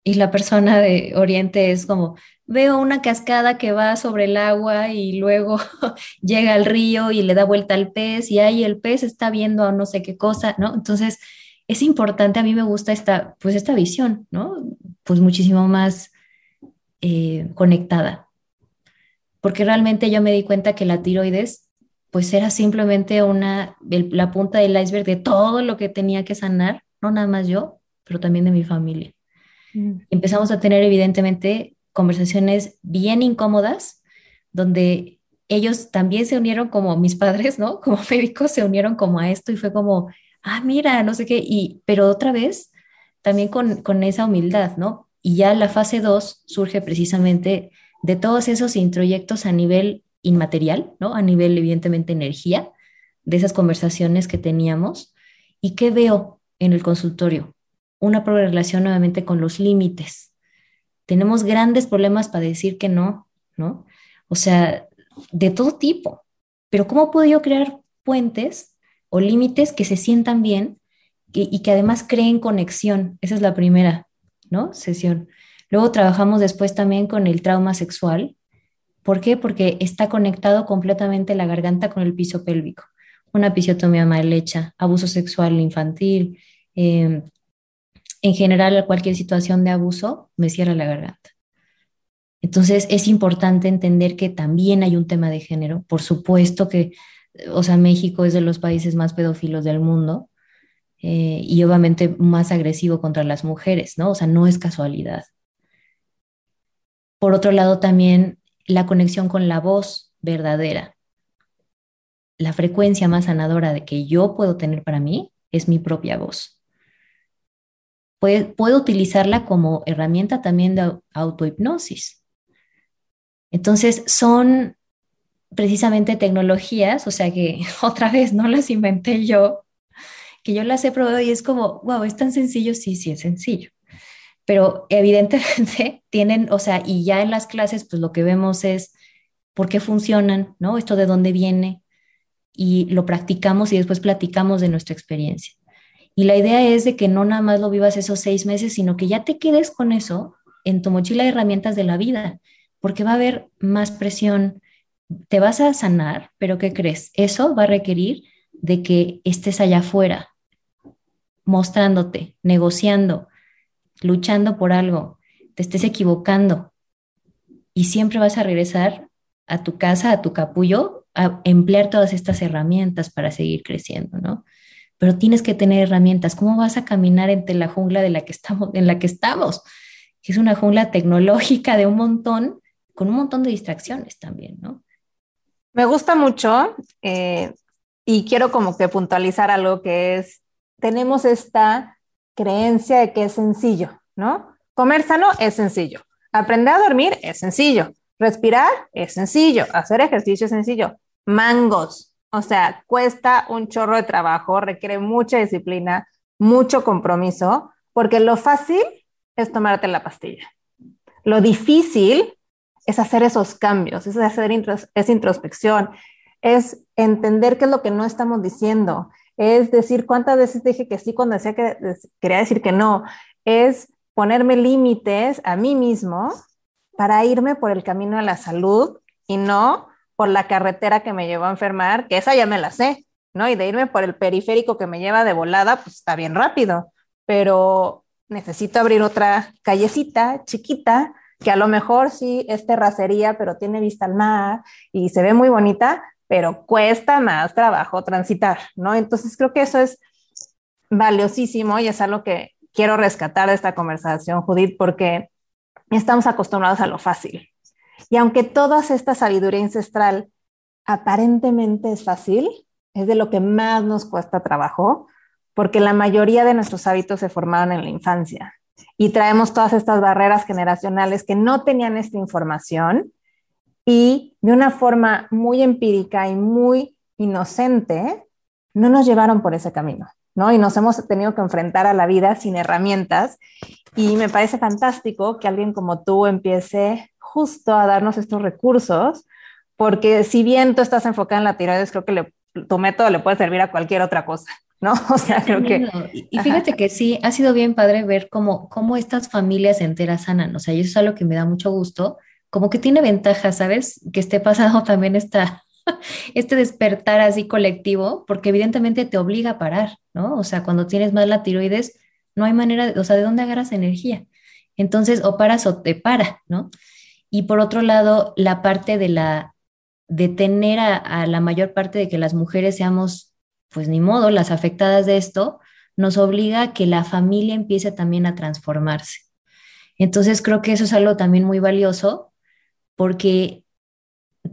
Speaker 5: Y la persona de Oriente es como, veo una cascada que va sobre el agua y luego (laughs) llega al río y le da vuelta al pez y ahí el pez está viendo a no sé qué cosa, ¿no? Entonces, es importante, a mí me gusta esta, pues esta visión, ¿no? Pues muchísimo más eh, conectada. Porque realmente yo me di cuenta que la tiroides, pues era simplemente una, la punta del iceberg de todo lo que tenía que sanar, no nada más yo, pero también de mi familia. Mm. Empezamos a tener evidentemente conversaciones bien incómodas, donde ellos también se unieron como mis padres, ¿no? (laughs) Como médicos se unieron como a esto y fue como, ah, mira, no sé qué, y, pero otra vez también con, con esa humildad, ¿no? Y ya la fase 2 surge precisamente de todos esos introyectos a nivel inmaterial, ¿no? A nivel, evidentemente, energía, de esas conversaciones que teníamos. ¿Y qué veo en el consultorio? Una relación nuevamente con los límites. Tenemos grandes problemas para decir que no, ¿no? O sea, de todo tipo. Pero ¿cómo puedo yo crear puentes o límites que se sientan bien y que además creen conexión? Esa es la primera. ¿no? Sesión. Luego trabajamos después también con el trauma sexual. ¿Por qué? Porque está conectado completamente la garganta con el piso pélvico. Una episiotomía mal hecha, abuso sexual infantil, em, en general cualquier situación de abuso me cierra la garganta. Entonces es importante entender que también hay un tema de género. Por supuesto que, o sea, México es de los países más pedófilos del mundo, eh, y obviamente más agresivo contra las mujeres, ¿no? O sea, no es casualidad. Por otro lado, también la conexión con la voz verdadera. la frecuencia más sanadora de que yo puedo tener para mí es mi propia voz. Puedo, utilizarla como herramienta también de autohipnosis. Entonces, son precisamente tecnologías, o sea que (laughs) otra vez no las inventé yo, que yo las he probado y es como, wow, es tan sencillo, sí, sí es sencillo. Pero evidentemente (laughs) tienen, o sea, y ya en las clases, pues lo que vemos es por qué funcionan, ¿no? Esto de dónde viene, y lo practicamos y después platicamos de nuestra experiencia. Y la idea es de que no nada más lo vivas esos seis meses, sino que ya te quedes con eso en tu mochila de herramientas de la vida, porque va a haber más presión, te vas a sanar, pero ¿qué crees? Eso va a requerir de que estés allá afuera, mostrándote, negociando, luchando por algo, te estés equivocando y siempre vas a regresar a tu casa, a tu capullo, a emplear todas estas herramientas para seguir creciendo, ¿no? Pero tienes que tener herramientas. ¿Cómo vas a caminar entre la jungla de la que estamos, en la que estamos? Es una jungla tecnológica de un montón, con un montón de distracciones también, ¿no?
Speaker 1: Me gusta mucho eh, y quiero como que puntualizar algo que es, tenemos esta creencia de que es sencillo, ¿no? Comer sano es sencillo. Aprender a dormir es sencillo. Respirar es sencillo. Hacer ejercicio es sencillo mangos. O sea, cuesta un chorro de trabajo, requiere mucha disciplina, mucho compromiso, porque lo fácil es tomarte la pastilla. Lo difícil es hacer esos cambios, es hacer esa introspección, es entender qué es lo que no estamos diciendo, es decir cuántas veces dije que sí cuando decía que quería decir que no, es ponerme límites a mí mismo para irme por el camino de la salud y no por la carretera que me llevó a enfermar, que esa ya me la sé, ¿no? Y de irme por el periférico que me lleva de volada, pues está bien rápido, pero necesito abrir otra callecita chiquita que a lo mejor sí es terracería, pero tiene vista al mar y se ve muy bonita, pero cuesta más trabajo transitar, ¿no? Entonces creo que eso es valiosísimo y es algo que quiero rescatar de esta conversación, Judith, porque estamos acostumbrados a lo fácil, y aunque toda esta sabiduría ancestral aparentemente es fácil, es de lo que más nos cuesta trabajo, porque la mayoría de nuestros hábitos se formaron en la infancia y traemos todas estas barreras generacionales que no tenían esta información y de una forma muy empírica y muy inocente, no nos llevaron por ese camino, ¿no? Y nos hemos tenido que enfrentar a la vida sin herramientas y me parece fantástico que alguien como tú empiece justo a darnos estos recursos, porque si bien tú estás enfocada en la tiroides, creo que tu método le puede servir a cualquier otra cosa, ¿no? (laughs) O sea, creo que...
Speaker 5: Y fíjate que sí, ha sido bien padre ver cómo, cómo estas familias enteras sanan, o sea, y eso es algo que me da mucho gusto, como que tiene ventaja, ¿sabes? Que esté pasando (laughs) también esta, este despertar así colectivo, porque evidentemente te obliga a parar, ¿no? O sea, cuando tienes más la tiroides, no hay manera, o sea, ¿de dónde agarras energía? Entonces, o paras o te para, ¿no? Y por otro lado, la parte de la de tener a, la mayor parte de que las mujeres seamos, pues ni modo, las afectadas de esto, nos obliga a que la familia empiece también a transformarse. Entonces creo que eso es algo también muy valioso porque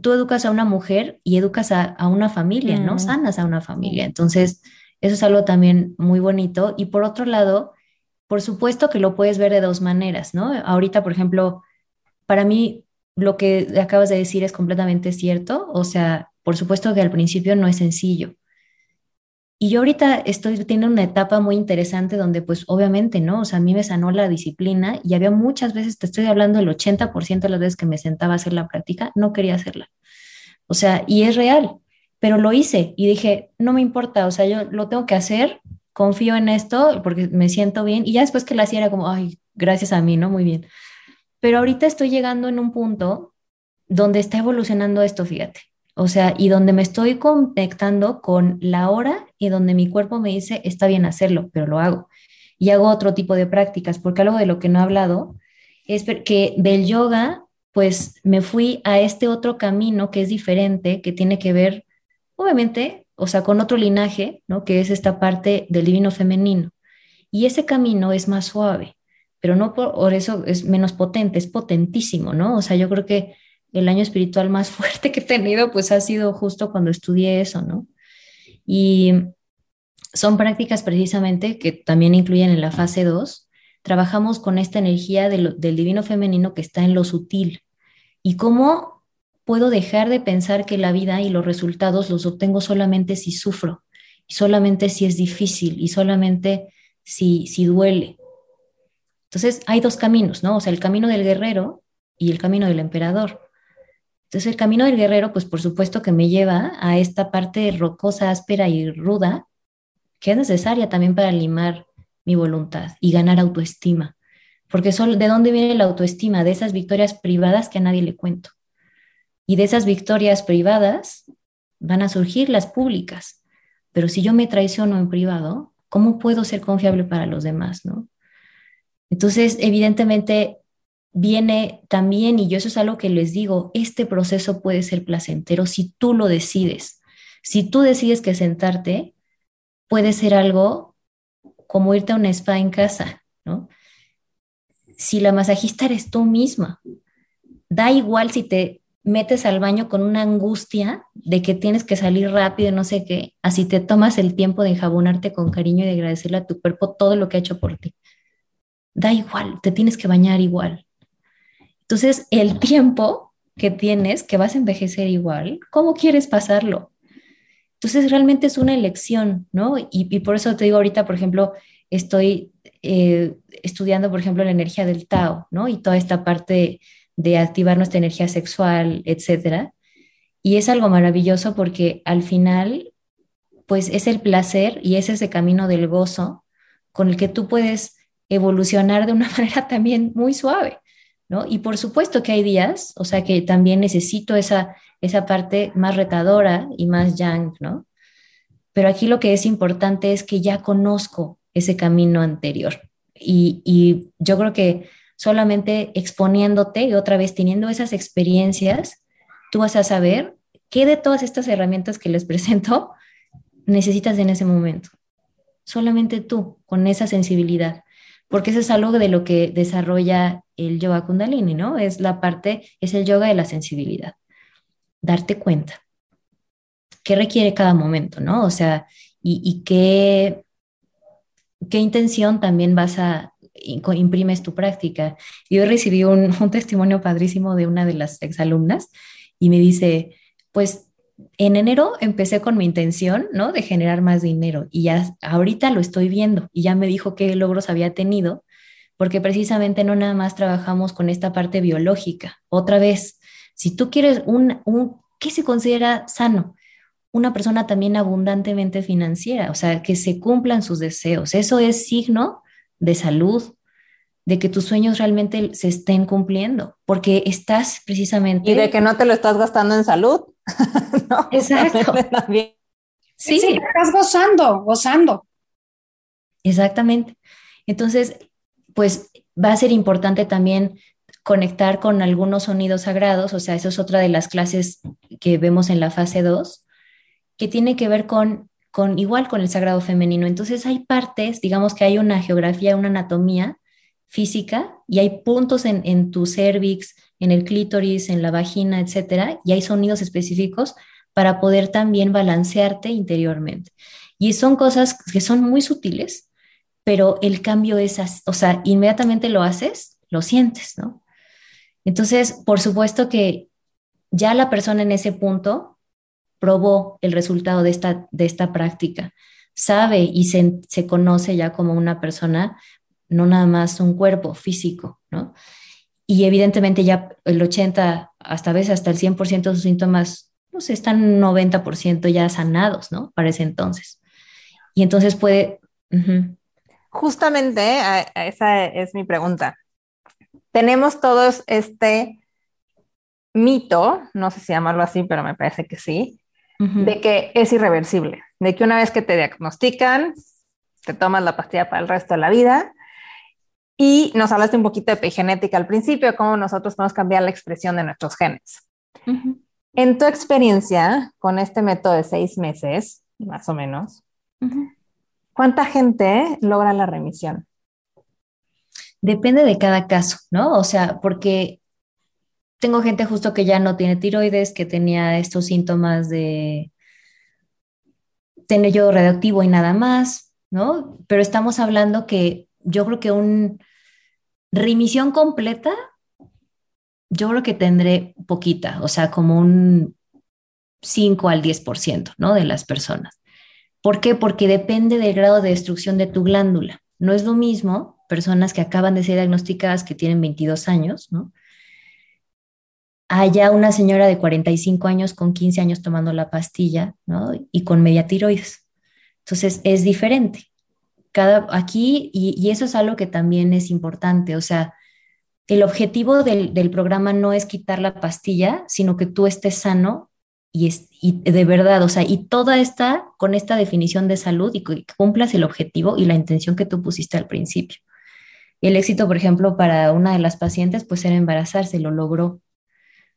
Speaker 5: tú educas a una mujer y educas a, una familia, ¿no? Sanas a una familia. Entonces, eso es algo también muy bonito. Y por otro lado, por supuesto que lo puedes ver de dos maneras, ¿no? Ahorita, por ejemplo, para mí lo que acabas de decir es completamente cierto. O sea, por supuesto que al principio no es sencillo. Y yo ahorita estoy teniendo una etapa muy interesante donde pues obviamente, ¿no? O sea, a mí me sanó la disciplina y había muchas veces, te estoy hablando del 80% de las veces que me sentaba a hacer la práctica, no quería hacerla. O sea, y es real, pero lo hice y dije, no me importa, o sea, yo lo tengo que hacer, confío en esto porque me siento bien y ya después que la hacía era como, ay, gracias a mí, ¿no? Muy bien. Pero ahorita estoy llegando en un punto donde está evolucionando esto, fíjate. O sea, y donde me estoy conectando con la hora y donde mi cuerpo me dice, está bien hacerlo, pero lo hago. Y hago otro tipo de prácticas, porque algo de lo que no he hablado es que del yoga, pues me fui a este otro camino que es diferente, que tiene que ver, obviamente, o sea, con otro linaje, ¿no? Que es esta parte del divino femenino. Y ese camino es más suave pero no por, eso es menos potente, es potentísimo, ¿no? O sea, yo creo que el año espiritual más (laughs) fuerte que he tenido, pues ha sido justo cuando estudié eso, ¿no? Y son prácticas precisamente que también incluyen en la fase 2. Trabajamos con esta energía del divino femenino que está en lo sutil. Y cómo puedo dejar de pensar que la vida y los resultados los obtengo solamente si sufro, solamente si es difícil, y solamente si, si duele. Entonces hay dos caminos, ¿no? O sea, el camino del guerrero y el camino del emperador. Entonces el camino del guerrero, pues por supuesto que me lleva a esta parte rocosa, áspera y ruda, que es necesaria también para limar mi voluntad y ganar autoestima. Porque ¿de dónde viene la autoestima? De esas victorias privadas que a nadie le cuento. Y de esas victorias privadas van a surgir las públicas. Pero si yo me traiciono en privado, ¿cómo puedo ser confiable para los demás, no? Entonces, evidentemente, viene también, y yo eso es algo que les digo, este proceso puede ser placentero si tú lo decides. Si tú decides que sentarte puede ser algo como irte a un spa en casa, ¿no? Si la masajista eres tú misma, da igual si te metes al baño con una angustia de que tienes que salir rápido, no sé qué, así te tomas el tiempo de enjabonarte con cariño y de agradecerle a tu cuerpo todo lo que ha hecho por ti. Da igual, te tienes que bañar igual. Entonces, el tiempo que tienes, que vas a envejecer igual, ¿cómo quieres pasarlo? Entonces realmente es una elección, ¿no? Y, por eso te digo ahorita, por ejemplo, estoy eh, estudiando, por ejemplo, la energía del Tao, ¿no? Y toda esta parte de activar nuestra energía sexual, etcétera. Y es algo maravilloso porque al final, pues es el placer y es ese camino del gozo con el que tú puedes evolucionar de una (laughs) manera también muy suave, Y por supuesto que hay días, o sea, que también necesito esa esa parte más retadora y más yang, ¿no? Pero aquí lo que es importante es que ya conozco ese camino anterior y, yo creo que solamente exponiéndote y otra vez teniendo esas experiencias, tú vas a saber qué de todas estas herramientas que les (laughs) presento necesitas en ese momento. Solamente tú, con esa sensibilidad. Porque eso es algo de lo que desarrolla el yoga kundalini, ¿no? Es la parte, es el yoga de la sensibilidad darte cuenta qué requiere cada momento, ¿no? O sea, y, qué, qué intención también vas a imprimes tu práctica. Yo recibí un, (laughs) un, testimonio padrísimo de una de las exalumnas y me dice, pues en enero empecé con mi intención, ¿no? De generar más dinero y ya ahorita lo estoy viendo y ya me dijo qué logros había tenido, porque precisamente no nada más trabajamos con esta parte biológica. Otra vez, si tú quieres un, un ¿qué se considera sano? Una persona también abundantemente financiera, o sea, que se cumplan sus deseos. Eso es signo de salud, de que tus sueños realmente se estén cumpliendo, porque estás precisamente...
Speaker 1: Y de que no te lo estás gastando en salud. (laughs)
Speaker 4: ¿no? Exacto. (laughs) Sí. sí, estás gozando, gozando.
Speaker 5: Exactamente. Entonces, pues va a ser importante también conectar con algunos sonidos sagrados, o sea, eso es otra de las clases que vemos en la fase 2, que tiene que ver con, con igual con el sagrado femenino. Entonces hay partes, digamos que hay una geografía, una anatomía física y hay puntos en, en tu cervix, en el clítoris, en la vagina, etcétera, y hay sonidos específicos para poder también balancearte interiormente. Y son cosas que son muy sutiles, pero el cambio es, o sea, inmediatamente lo haces, lo sientes, ¿no? Entonces, por supuesto que ya la persona en ese punto probó el resultado de esta, de esta práctica, sabe y se, se conoce ya como una persona, no nada más un cuerpo físico, ¿no? Y evidentemente ya el 80, hasta a veces hasta el 100% de sus síntomas, no sé, están 90% ya sanados, ¿no? Para ese entonces. Y entonces puede...
Speaker 1: Justamente esa es mi pregunta tenemos todos este mito, no sé si llamarlo así, pero me parece que sí, de que es irreversible, de que una vez que te diagnostican, te tomas la pastilla para el resto de la vida. Y nos hablaste un poquito de epigenética al principio, cómo nosotros podemos cambiar la expresión de nuestros genes. En tu experiencia con este método de seis meses, más o menos, ¿cuánta gente logra la remisión?
Speaker 5: Depende de cada caso, ¿no? O sea, porque tengo gente justo que ya no tiene tiroides, que tenía estos síntomas de tener yo radioactivo y nada más, ¿no? Pero estamos hablando que yo creo que un remisión completa, yo creo que tendré poquita, o sea, como un 5 al 10%, ¿no? De las personas. ¿Por qué? Porque depende del grado de destrucción de tu glándula. No es lo mismo personas que acaban de ser diagnosticadas que tienen 22 años, ¿no? Allá una señora de 45 años con 15 años tomando la pastilla, ¿no? Y con media tiroides. Entonces es diferente. Cada, aquí, y, eso es algo que también es importante, o sea, el objetivo del, del, programa no es quitar la pastilla, sino que tú estés sano y, es, y de verdad, o sea, y toda esta, con esta definición de salud y cumplas el objetivo y la intención que tú pusiste al principio. El éxito, por ejemplo, para una de las pacientes, pues era embarazarse, lo logró.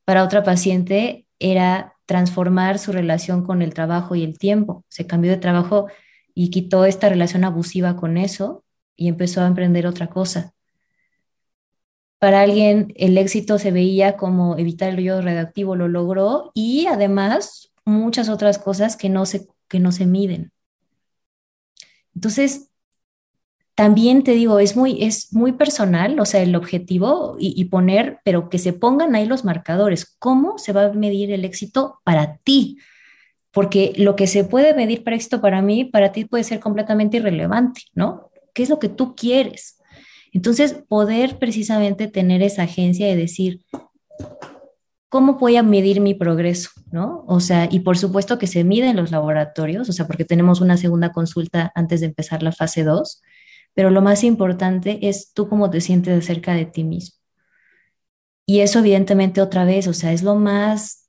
Speaker 5: Para otra paciente era transformar su relación con el trabajo y el tiempo. Se cambió de trabajo y quitó esta relación abusiva con eso y empezó a emprender otra cosa. Para alguien el éxito se veía como evitar el yodo radioactivo, lo logró y además muchas otras cosas que no se, que no se miden. Entonces, también te digo, es muy, es muy personal, o sea, el objetivo y, poner, pero que se pongan ahí los marcadores. ¿Cómo se va a medir el éxito para ti? Porque lo que se puede medir para éxito para mí, para ti puede ser completamente irrelevante, ¿no? ¿Qué es lo que tú quieres? Entonces, poder precisamente tener esa agencia de decir, ¿cómo voy a medir mi progreso? ¿No? O sea, y por supuesto que se mide en los laboratorios, o sea, porque tenemos una segunda consulta antes de empezar la fase 2 pero lo más importante es tú cómo te sientes acerca de ti mismo. Y eso evidentemente otra vez, o sea, es lo más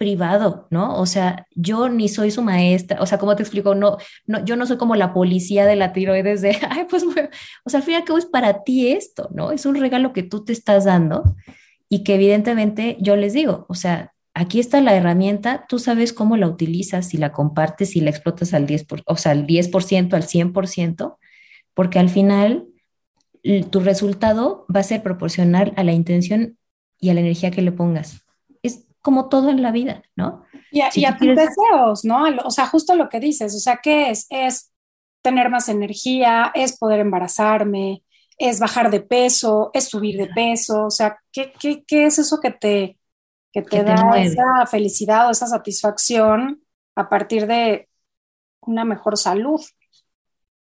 Speaker 5: privado, ¿no? O sea, yo ni soy su maestra, o sea, ¿cómo te explico? No, no, yo no soy como la policía de la tiroides de, (laughs) ay, pues, o sea, al fin y al cabo es para ti esto, ¿no? Es un regalo que tú te estás dando y que evidentemente yo les digo, o sea, aquí está la herramienta, tú sabes cómo la utilizas, si la compartes, si la explotas al 10%, o sea, al 10%, al 100%, porque al final tu resultado va a ser proporcional a la intención y a la energía que le pongas. Como todo en la vida, ¿no?
Speaker 4: Y a, tus deseos, ¿no? O sea, justo lo que dices, o sea, ¿qué es? Es tener más energía, es poder embarazarme, es bajar de peso, es subir de peso, o sea, ¿qué, es eso que te, que te da esa felicidad o esa satisfacción a partir de una mejor salud?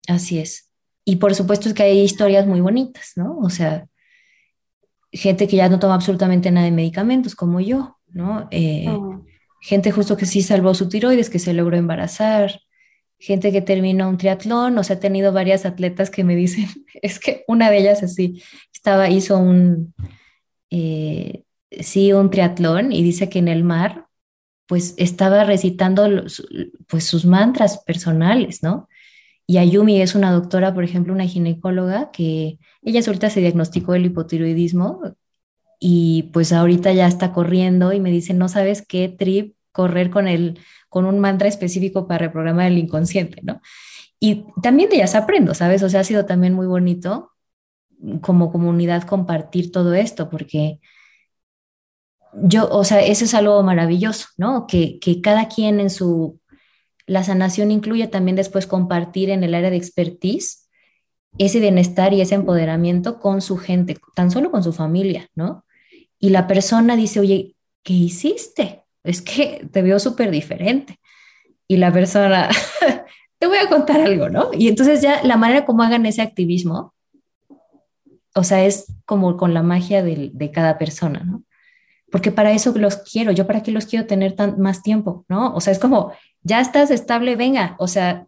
Speaker 5: Así es. Y por supuesto es que hay historias muy bonitas, ¿no? O sea, gente que ya no toma absolutamente nada de medicamentos, como yo, ¿no? Eh, oh. Gente justo que sí salvó su tiroides, que se logró embarazar, gente que terminó un triatlón, o sea, he tenido varias atletas que me dicen, (laughs) es que una de ellas así, estaba, hizo un, eh, sí, un triatlón y dice que en el mar, pues estaba recitando pues sus mantras personales, ¿no? Y Ayumi es una doctora, por ejemplo, una ginecóloga, que ella ahorita se diagnosticó el hipotiroidismo y pues ahorita ya está corriendo y me dice, no sabes qué trip correr con, el, con un mantra específico para reprogramar el inconsciente, ¿no? Y también de ellas aprendo, ¿sabes? O sea, ha sido también muy bonito como comunidad compartir todo esto, porque yo, o sea, eso es algo maravilloso, ¿no? Que, que cada quien en su la sanación incluye también después compartir en el área de expertise ese bienestar y ese empoderamiento con su gente, tan solo con su familia, ¿no? Y la persona dice, oye, ¿qué hiciste? Es que te veo súper diferente. Y la persona, (laughs) te voy a contar algo, ¿no? Y entonces ya la manera como hagan ese activismo, o sea, es como con la magia de, de cada persona, ¿no? Porque para eso los quiero, yo para qué los quiero tener tan, más tiempo, ¿no? O sea, es como, ya estás estable, venga, o sea,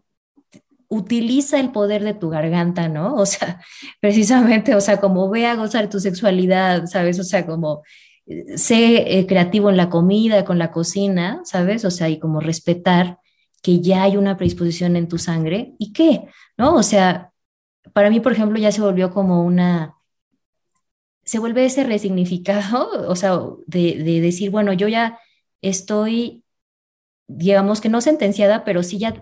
Speaker 5: utiliza el poder de tu garganta, ¿no? (laughs) O sea, precisamente, o sea, como ve a gozar tu sexualidad, ¿sabes? O sea, como eh, sé eh, creativo en la comida, con la cocina, ¿sabes? O sea, y como respetar que ya hay una predisposición en tu sangre y qué, ¿no? O sea, para mí, por ejemplo, ya se volvió como una, se vuelve ese resignificado, (laughs) o sea, de, de decir, bueno, yo ya estoy digamos que no sentenciada, pero sí ya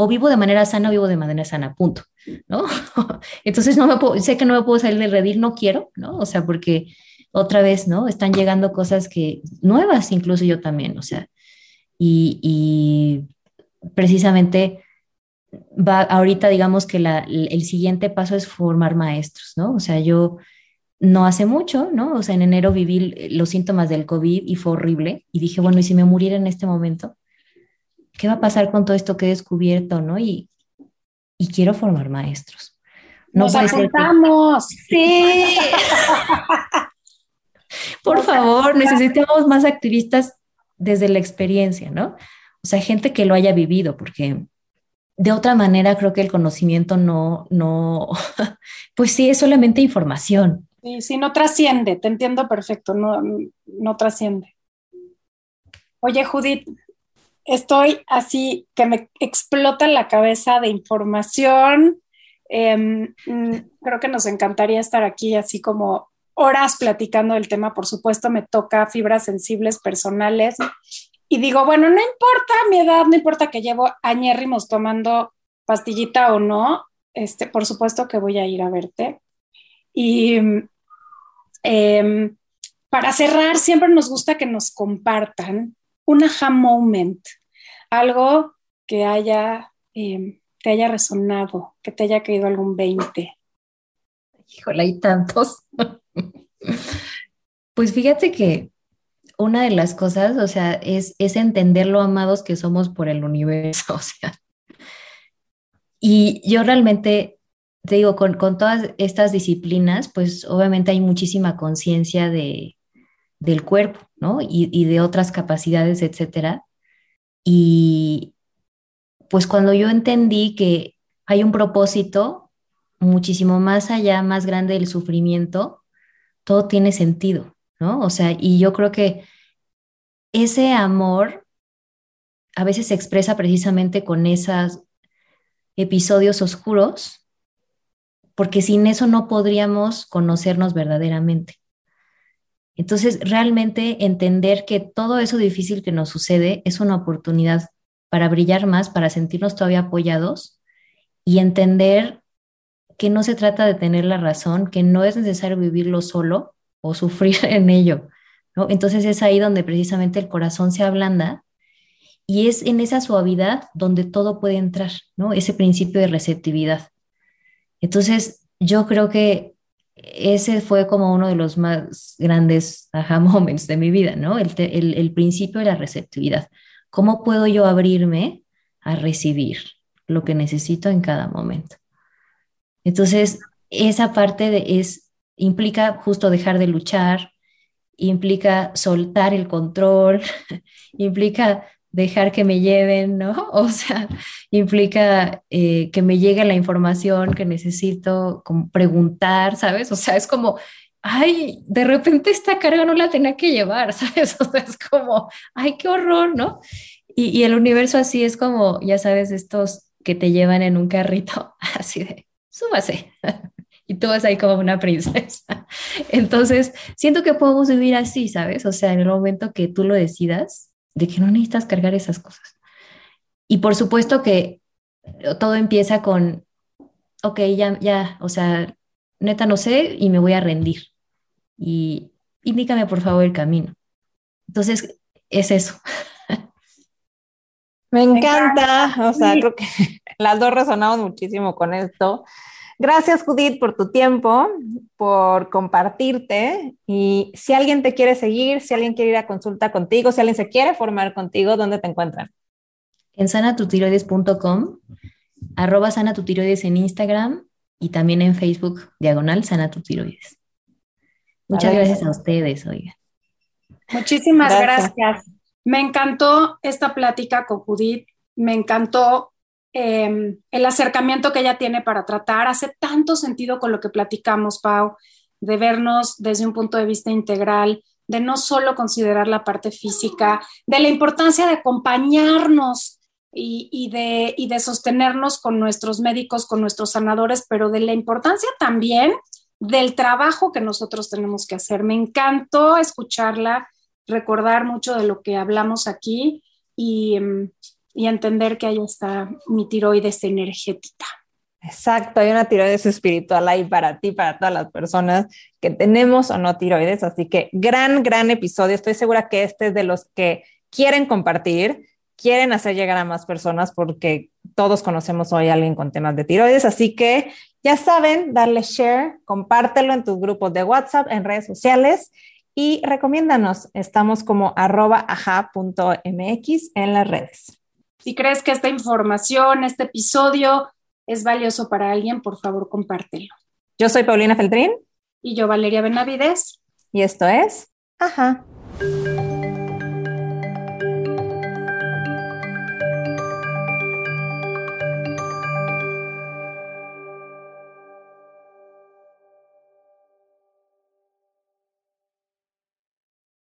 Speaker 5: o vivo de manera sana o vivo de manera sana, punto, ¿no? (laughs) Entonces no me puedo, sé que no me puedo salir del redil, no quiero, ¿no? O sea, porque otra vez, ¿no? Están llegando cosas que nuevas, incluso yo también, o sea, y, y precisamente va ahorita, digamos que el siguiente paso es formar maestros, ¿no? O sea, yo no hace mucho, ¿no? O sea, en enero viví los síntomas del COVID y fue horrible y dije, bueno, ¿y si me muriera en este momento? ¿Qué va a pasar con todo esto que he descubierto, ¿no? Y, y quiero formar maestros.
Speaker 4: No Nos apuntamos. (laughs)
Speaker 5: Sí. Por favor, necesitamos más activistas desde la experiencia, ¿no? O sea, gente que lo haya vivido, porque de otra manera creo que el conocimiento no, no, (laughs) pues sí, es solamente información.
Speaker 4: Sí, sí, no trasciende, te entiendo perfecto, no, no trasciende. Oye, Judith, estoy así que me explota la cabeza de información. Em, mm, creo que nos encantaría estar aquí así como horas platicando del tema. Por supuesto, me toca fibras sensibles personales. Y digo, bueno, no importa mi edad, no importa que llevo añérrimos tomando pastillita o no, este, por supuesto que voy a ir a verte. Y em, para cerrar, siempre nos gusta que nos compartan un aha moment, algo que haya, eh, te haya resonado, que te haya caído algún 20.
Speaker 5: Híjole, hay tantos. (laughs) pues fíjate que una de las cosas, o sea, es, es entender lo amados que somos por el universo. (laughs) Y yo realmente, te digo, con, con todas estas disciplinas, pues obviamente hay muchísima conciencia de, del cuerpo, Y, y, de otras capacidades, etcétera. Y pues cuando yo entendí que hay un propósito muchísimo más allá, más grande del sufrimiento, todo tiene sentido, ¿no? O sea, y yo creo que ese amor a veces se expresa precisamente con esos episodios oscuros, porque sin eso no podríamos conocernos verdaderamente. Entonces, realmente entender que todo eso difícil que nos sucede es una oportunidad para brillar más, para sentirnos todavía apoyados y entender que no se trata de tener la razón, que no es necesario vivirlo solo o sufrir (laughs) en ello. Entonces es ahí donde precisamente el corazón se ablanda y es en esa suavidad donde todo puede entrar. Ese principio de receptividad. Entonces, yo creo que ese fue como uno de los más grandes aha (laughs) moments de mi vida, ¿no? El, el, principio de la receptividad. ¿Cómo puedo yo abrirme a recibir lo que necesito en cada momento? Entonces, esa parte de, es, implica justo dejar de luchar, implica soltar el control, (laughs) implica dejar que me lleven, ¿no? (laughs) O sea, implica eh, que me llegue la información que necesito, como preguntar, ¿sabes? O sea, es como, ay, de repente esta carga no la tenía que llevar, (laughs) ¿sabes? O sea, es como, ay, qué horror, ¿no? Y, el universo así es como, ya sabes, estos que te llevan en un carrito, (laughs) así de, súbase. y tú vas ahí como una princesa. Entonces, siento que podemos vivir así, ¿sabes? O sea, en el momento que tú lo decidas, de que no necesitas cargar esas cosas. Y por supuesto que todo empieza con, ok, ya, ya, o sea, neta no sé y me voy a rendir. Y indícame por favor el camino. Entonces, es eso.
Speaker 1: Me encanta, o sea, creo que (laughs) las dos resonamos muchísimo con esto. Gracias, Judith, por tu tiempo, por compartirte. Y si alguien te quiere seguir, si alguien quiere ir a consulta contigo, si alguien se quiere formar contigo, ¿dónde te encuentran?
Speaker 5: En sanatutiroides.com, arroba sanatutiroides en Instagram y también en Facebook, diagonal sanatutiroides. Muchas gracias a ustedes, oiga.
Speaker 4: Muchísimas gracias. Me encantó esta plática con Judith, me encantó Em, el acercamiento que ella tiene para tratar. Hace tanto sentido con lo que platicamos, Pau, de vernos desde un punto de vista integral, de no solo considerar la parte física, de la importancia de acompañarnos y, de, y de sostenernos con nuestros médicos, con nuestros sanadores, pero de la importancia también del trabajo que nosotros tenemos que hacer. Me encantó escucharla, recordar mucho de lo que hablamos aquí y, em, y entender que ahí está mi tiroides energética.
Speaker 1: Exacto, hay una tiroides espiritual ahí para ti, para todas las personas que tenemos o no tiroides. Así que gran, gran episodio. Estoy segura que este es de los que quieren compartir, quieren hacer llegar a más personas porque todos conocemos hoy a alguien con temas de tiroides. Así que ya saben, darle share, compártelo en tus grupos de WhatsApp, en redes sociales y recomiéndanos. Estamos como arroba aja.mx en las redes.
Speaker 4: Si crees que esta información, este episodio es valioso para alguien, por favor, compártelo.
Speaker 1: Yo soy Paulina Feltrín.
Speaker 4: Y yo, Valeria Benavides.
Speaker 1: Y esto es Ajá.